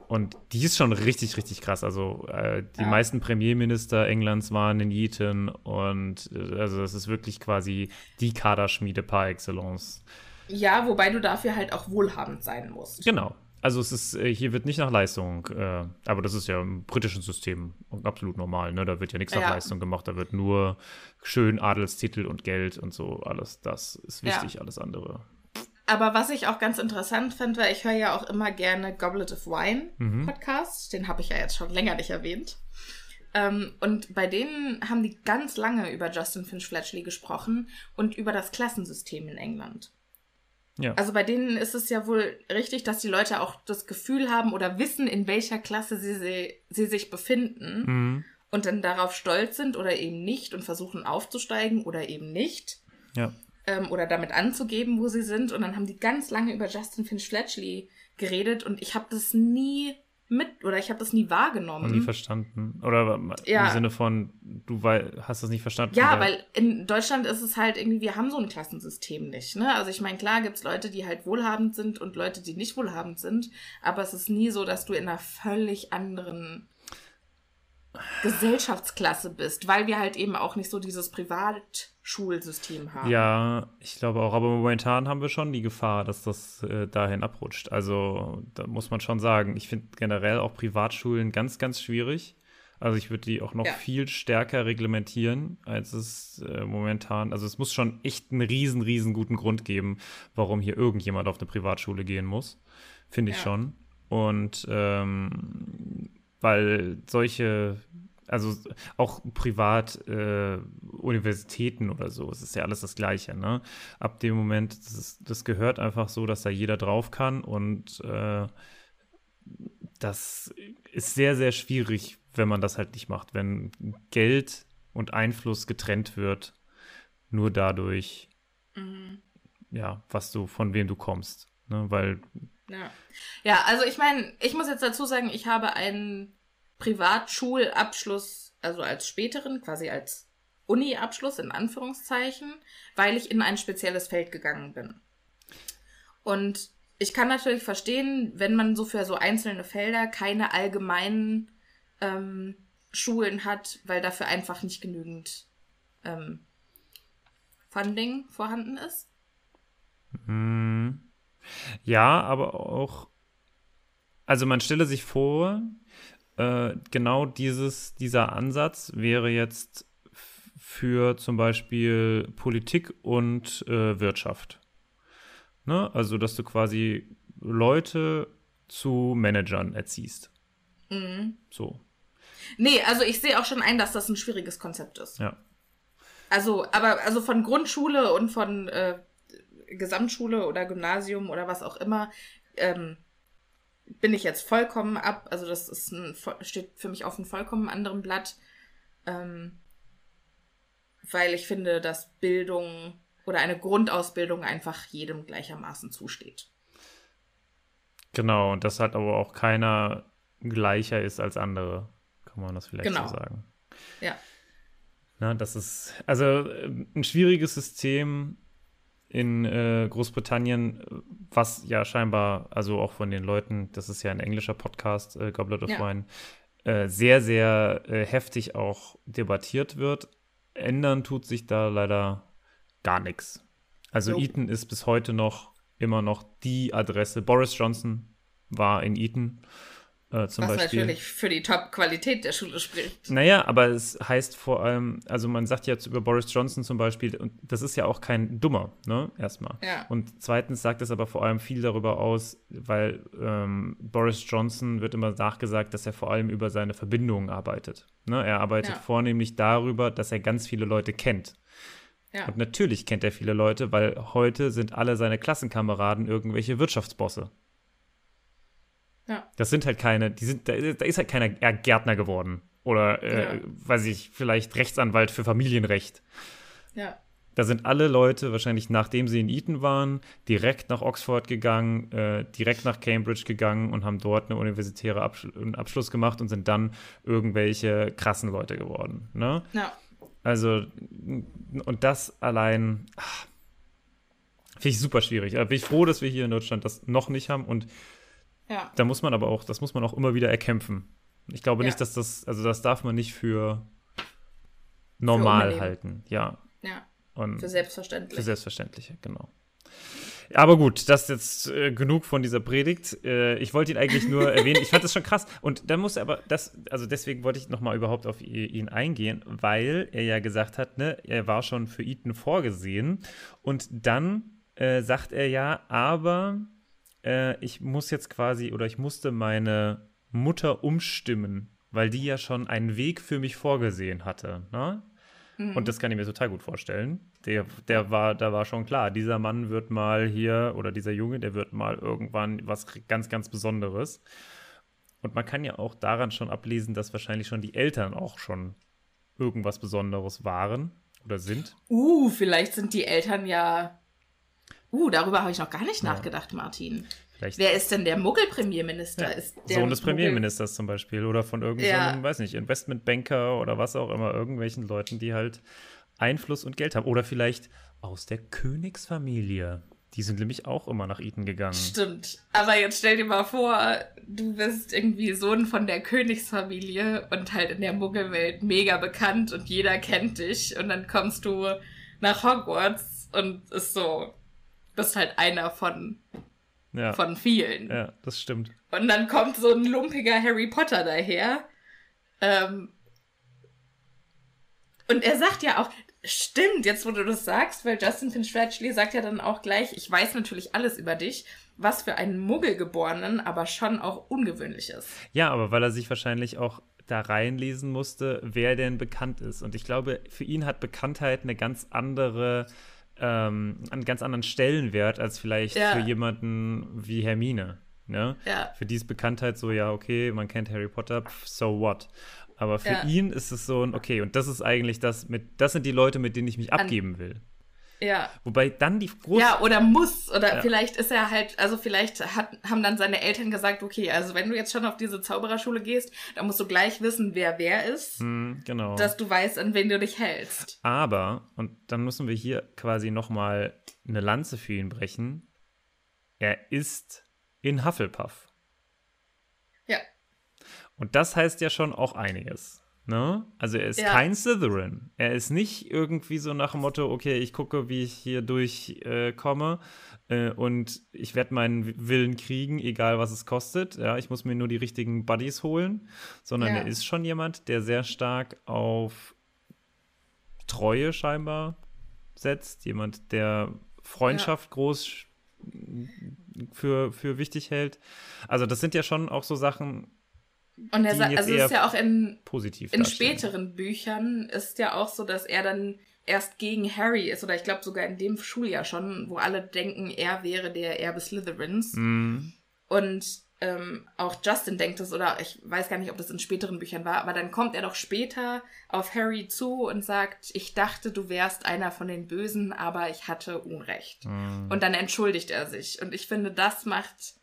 und die ist schon richtig, richtig krass. Also äh, die Ja. meisten Premierminister Englands waren in Eton und äh, also das ist wirklich quasi die Kaderschmiede par excellence. Ja, wobei du dafür halt auch wohlhabend sein musst. Genau. Also es ist, äh, hier wird nicht nach Leistung, äh, aber das ist ja im britischen System absolut normal, ne? Da wird ja nichts nach Ja. Leistung gemacht, da wird nur schön Adelstitel und Geld und so, alles das ist Ja. wichtig, alles andere. Aber was ich auch ganz interessant fand, weil ich höre ja auch immer gerne Goblet of Wine Mhm. Podcast. Den habe ich ja jetzt schon länger nicht erwähnt. Ähm, und bei denen haben die ganz lange über Justin Finch Fletchley gesprochen und über das Klassensystem in England. Ja. Also bei denen ist es ja wohl richtig, dass die Leute auch das Gefühl haben oder wissen, in welcher Klasse sie, sie, sie sich befinden Mhm. und dann darauf stolz sind oder eben nicht und versuchen aufzusteigen oder eben nicht Ja. ähm, oder damit anzugeben, wo sie sind. Und dann haben die ganz lange über Justin Finch Fletchley geredet und ich habe das nie mit oder ich habe das nie wahrgenommen. Und nie verstanden. Oder im Ja. Sinne von, du wei- hast das nicht verstanden. Ja, weil in Deutschland ist es halt irgendwie, wir haben so ein Klassensystem nicht. Ne? Also ich meine, klar gibt's Leute, die halt wohlhabend sind und Leute, die nicht wohlhabend sind, aber es ist nie so, dass du in einer völlig anderen Gesellschaftsklasse bist, weil wir halt eben auch nicht so dieses Privatschulsystem haben. Ja, ich glaube auch, aber momentan haben wir schon die Gefahr, dass das äh, dahin abrutscht. Also da muss man schon sagen, ich finde generell auch Privatschulen ganz, ganz schwierig. Also ich würde die auch noch Ja. viel stärker reglementieren, als es äh, momentan. Also es muss schon echt einen riesen, riesen guten Grund geben, warum hier irgendjemand auf eine Privatschule gehen muss. Finde ich Ja. schon. Und ähm, weil solche, also auch privat äh, Universitäten oder so, es ist ja alles das Gleiche, ne? Ab dem Moment, das, ist, das gehört einfach so, dass da jeder drauf kann und äh, das ist sehr, sehr schwierig, wenn man das halt nicht macht, wenn Geld und Einfluss getrennt wird, nur dadurch, Mhm. ja, was du, von wem du kommst. Ne? Weil, Ja. ja, also ich meine, ich muss jetzt dazu sagen, ich habe einen Privatschulabschluss, also als späteren, quasi als Uni-Abschluss in Anführungszeichen, weil ich in ein spezielles Feld gegangen bin. Und ich kann natürlich verstehen, wenn man so für so einzelne Felder keine allgemeinen ähm, Schulen hat, weil dafür einfach nicht genügend ähm, Funding vorhanden ist. mh, ja, aber auch, also man stelle sich vor, äh, genau dieses, dieser Ansatz wäre jetzt für zum Beispiel Politik und äh, Wirtschaft. Ne? Also, dass du quasi Leute zu Managern erziehst. Mhm. So, Nee, also ich sehe auch schon ein, dass das ein schwieriges Konzept ist. ja. Also, aber also von Grundschule und von äh, Gesamtschule oder Gymnasium oder was auch immer, ähm, bin ich jetzt vollkommen ab. Also das ist ein, steht für mich auf einem vollkommen anderen Blatt. Ähm, weil ich finde, dass Bildung oder eine Grundausbildung einfach jedem gleichermaßen zusteht. Genau, und dass halt aber auch keiner gleicher ist als andere, kann man das vielleicht Genau. so sagen. Ja. Na, das ist also äh, ein schwieriges System in äh, Großbritannien, was ja scheinbar, also auch von den Leuten, das ist ja ein englischer Podcast, äh, Goblet of Ja. Wine, äh, sehr, sehr äh, heftig auch debattiert wird. Ändern tut sich da leider gar nichts. Also Nope. Eton ist bis heute noch immer noch die Adresse. Boris Johnson war in Eton äh, zum was Beispiel. natürlich für die Top-Qualität der Schule spricht. Naja, aber es heißt vor allem, also man sagt jetzt über Boris Johnson zum Beispiel, und das ist ja auch kein Dummer, ne, erstmal. Ja. Und zweitens sagt es aber vor allem viel darüber aus, weil ähm, Boris Johnson wird immer nachgesagt, dass er vor allem über seine Verbindungen arbeitet. Ne? Er arbeitet Ja. vornehmlich darüber, dass er ganz viele Leute kennt. Ja. Und natürlich kennt er viele Leute, weil heute sind alle seine Klassenkameraden irgendwelche Wirtschaftsbosse. Ja. Das sind halt keine, die sind, da, ist halt keiner Gärtner geworden. Oder, äh, Ja. weiß ich, vielleicht Rechtsanwalt für Familienrecht. Ja. Da sind alle Leute, wahrscheinlich nachdem sie in Eton waren, direkt nach Oxford gegangen, äh, direkt nach Cambridge gegangen und haben dort eine universitäre Absch einen Abschluss gemacht und sind dann irgendwelche krassen Leute geworden. Ne? Ja. Also, und das allein ah, finde ich super schwierig. Aber bin ich froh, dass wir hier in Deutschland das noch nicht haben. Und Ja. Da muss man aber auch, das muss man auch immer wieder erkämpfen. Ich glaube Ja. nicht, dass das, also das darf man nicht für normal unangenehm. halten. Ja. Ja, Und für selbstverständlich. für Selbstverständliche, genau. Aber gut, das ist jetzt äh, genug von dieser Predigt. Äh, ich wollte ihn eigentlich nur *laughs* erwähnen. Ich fand das schon krass. Und dann muss er aber das, also deswegen wollte ich nochmal überhaupt auf ihn eingehen, weil er ja gesagt hat, ne, er war schon für Ethan vorgesehen. Und dann äh, sagt er ja, aber äh, ich muss jetzt quasi oder ich musste meine Mutter umstimmen, weil die ja schon einen Weg für mich vorgesehen hatte. Ne? Und das kann ich mir total gut vorstellen. Der, der war, da war schon klar, dieser Mann wird mal hier, oder dieser Junge, der wird mal irgendwann was ganz, ganz Besonderes. Und man kann ja auch daran schon ablesen, dass wahrscheinlich schon die Eltern auch schon irgendwas Besonderes waren oder sind. Uh, vielleicht sind die Eltern ja. Uh, darüber habe ich noch gar nicht nachgedacht, Martin. Vielleicht Wer ist denn der Muggel-Premierminister? Ja, Sohn des Muggel- Premierministers zum Beispiel oder von irgendeinem, Ja. weiß nicht, Investmentbanker oder was auch immer, irgendwelchen Leuten, die halt Einfluss und Geld haben. Oder vielleicht aus der Königsfamilie. Die sind nämlich auch immer nach Eton gegangen. Stimmt. Aber jetzt stell dir mal vor, du bist irgendwie Sohn von der Königsfamilie und halt in der Muggelwelt mega bekannt und jeder kennt dich. Und dann kommst du nach Hogwarts und ist so, bist halt einer von, Ja, von vielen. ja das stimmt. Und dann kommt so ein lumpiger Harry Potter daher. Ähm, und er sagt ja auch, stimmt, jetzt wo du das sagst, weil Justin Finch-Fletchley sagt ja dann auch gleich, ich weiß natürlich alles über dich, was für einen Muggelgeborenen aber schon auch ungewöhnlich ist. Ja, aber weil er sich wahrscheinlich auch da reinlesen musste, wer denn bekannt ist. Und ich glaube, für ihn hat Bekanntheit eine ganz andere, ähm, einen ganz anderen Stellenwert als vielleicht Ja. für jemanden wie Hermine. Ne? Ja. Für die ist Bekanntheit so, ja, okay, man kennt Harry Potter, so what? Aber für Ja. ihn ist es so ein, okay, und das ist eigentlich das mit, das sind die Leute, mit denen ich mich abgeben will. Ja. Wobei dann die große. Ja, oder muss. Oder Ja. vielleicht ist er halt, also vielleicht hat, haben dann seine Eltern gesagt, okay, also wenn du jetzt schon auf diese Zaubererschule gehst, dann musst du gleich wissen, wer wer ist, Hm, genau. dass du weißt, an wen du dich hältst. Aber, und dann müssen wir hier quasi nochmal eine Lanze für ihn brechen. Er ist in Hufflepuff. Ja. Und das heißt ja schon auch einiges. Ne? Also er ist Ja. kein Slytherin. Er ist nicht irgendwie so nach dem Motto, okay, ich gucke, wie ich hier durchkomme äh, äh, und ich werde meinen Willen kriegen, egal was es kostet. Ja, ich muss mir nur die richtigen Buddies holen. Sondern Ja. er ist schon jemand, der sehr stark auf Treue scheinbar setzt. Jemand, der Freundschaft groß sch- für, für wichtig hält. Also das sind ja schon auch so Sachen Und er sagt, also es ist ja auch in, positiv in darstellen. späteren Büchern ist ja auch so, dass er dann erst gegen Harry ist, oder ich glaube sogar in dem Schuljahr schon, wo alle denken, er wäre der Erbe Slytherins. Mhm. Und ähm, auch Justin denkt es, oder ich weiß gar nicht, ob das in späteren Büchern war, aber dann kommt er doch später auf Harry zu und sagt, ich dachte, du wärst einer von den Bösen, aber ich hatte Unrecht. Mhm. Und dann entschuldigt er sich. Und ich finde, das macht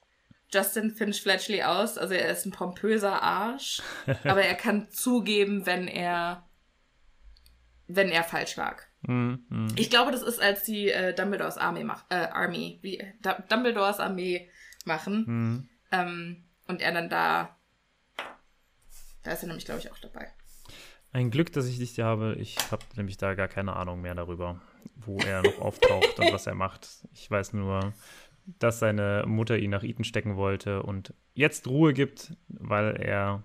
Justin Finch Fletchley aus. Also er ist ein pompöser Arsch, aber er kann zugeben, wenn er wenn er falsch lag. Mhm. Mhm. Ich glaube, das ist, als die äh, Dumbledores Armee mach, äh, Army, wie Du- Dumbledores Armee machen. Mhm. Ähm, und er dann da. Da ist er nämlich, glaube ich, auch dabei. Ein Glück, dass ich dich hier habe. Ich habe nämlich da gar keine Ahnung mehr darüber, wo er noch auftaucht und was er macht. Ich weiß nur, dass seine Mutter ihn nach Eton stecken wollte und jetzt Ruhe gibt, weil er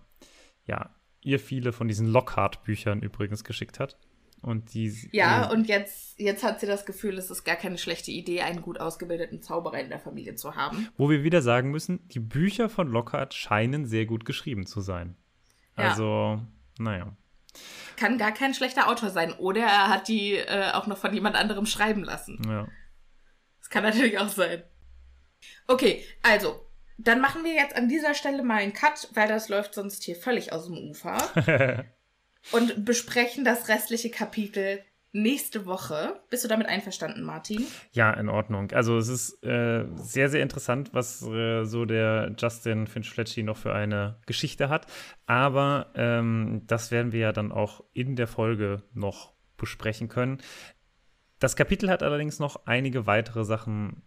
ja ihr viele von diesen Lockhart-Büchern übrigens geschickt hat. Und die Ja, und jetzt, jetzt hat sie das Gefühl, es ist gar keine schlechte Idee, einen gut ausgebildeten Zauberer in der Familie zu haben. wo wir wieder sagen müssen, die Bücher von Lockhart scheinen sehr gut geschrieben zu sein. Ja. Also, naja. Kann gar kein schlechter Autor sein. Oder er hat die äh, auch noch von jemand anderem schreiben lassen. Ja. Das kann natürlich auch sein. Okay, also, dann machen wir jetzt an dieser Stelle mal einen Cut, weil das läuft sonst hier völlig aus dem Ufer. *laughs* und besprechen das restliche Kapitel nächste Woche. Bist du damit einverstanden, Martin? Ja, in Ordnung. Also es ist äh, sehr, sehr interessant, was äh, so der Justin Finch-Fletchley noch für eine Geschichte hat. Aber ähm, das werden wir ja dann auch in der Folge noch besprechen können. Das Kapitel hat allerdings noch einige weitere Sachen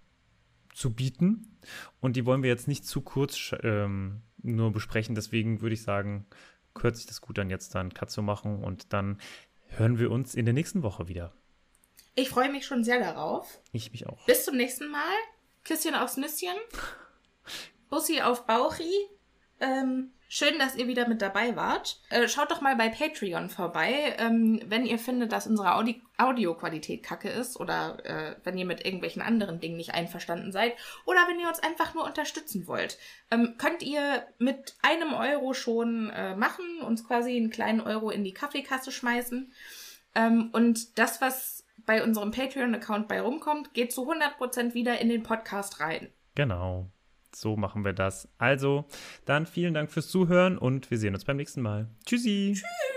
zu bieten. Und die wollen wir jetzt nicht zu kurz ähm, nur besprechen. Deswegen würde ich sagen, kürze ich das gut dann jetzt dann Cut zu machen und dann hören wir uns in der nächsten Woche wieder. Ich freue mich schon sehr darauf. Ich mich auch. Bis zum nächsten Mal. Küsschen aufs Nüsschen. *laughs* Bussi auf Bauchi. Ähm, schön, dass ihr wieder mit dabei wart. Äh, schaut doch mal bei Patreon vorbei, ähm, wenn ihr findet, dass unsere Audi Audioqualität kacke ist oder äh, wenn ihr mit irgendwelchen anderen Dingen nicht einverstanden seid oder wenn ihr uns einfach nur unterstützen wollt. Ähm, könnt ihr mit einem Euro schon äh, machen, uns quasi einen kleinen Euro in die Kaffeekasse schmeißen. Ähm, und das, was bei unserem Patreon-Account bei rumkommt, geht zu 100% wieder in den Podcast rein. Genau. So machen wir das. Also, dann vielen Dank fürs Zuhören und wir sehen uns beim nächsten Mal. Tschüssi. Tschüss.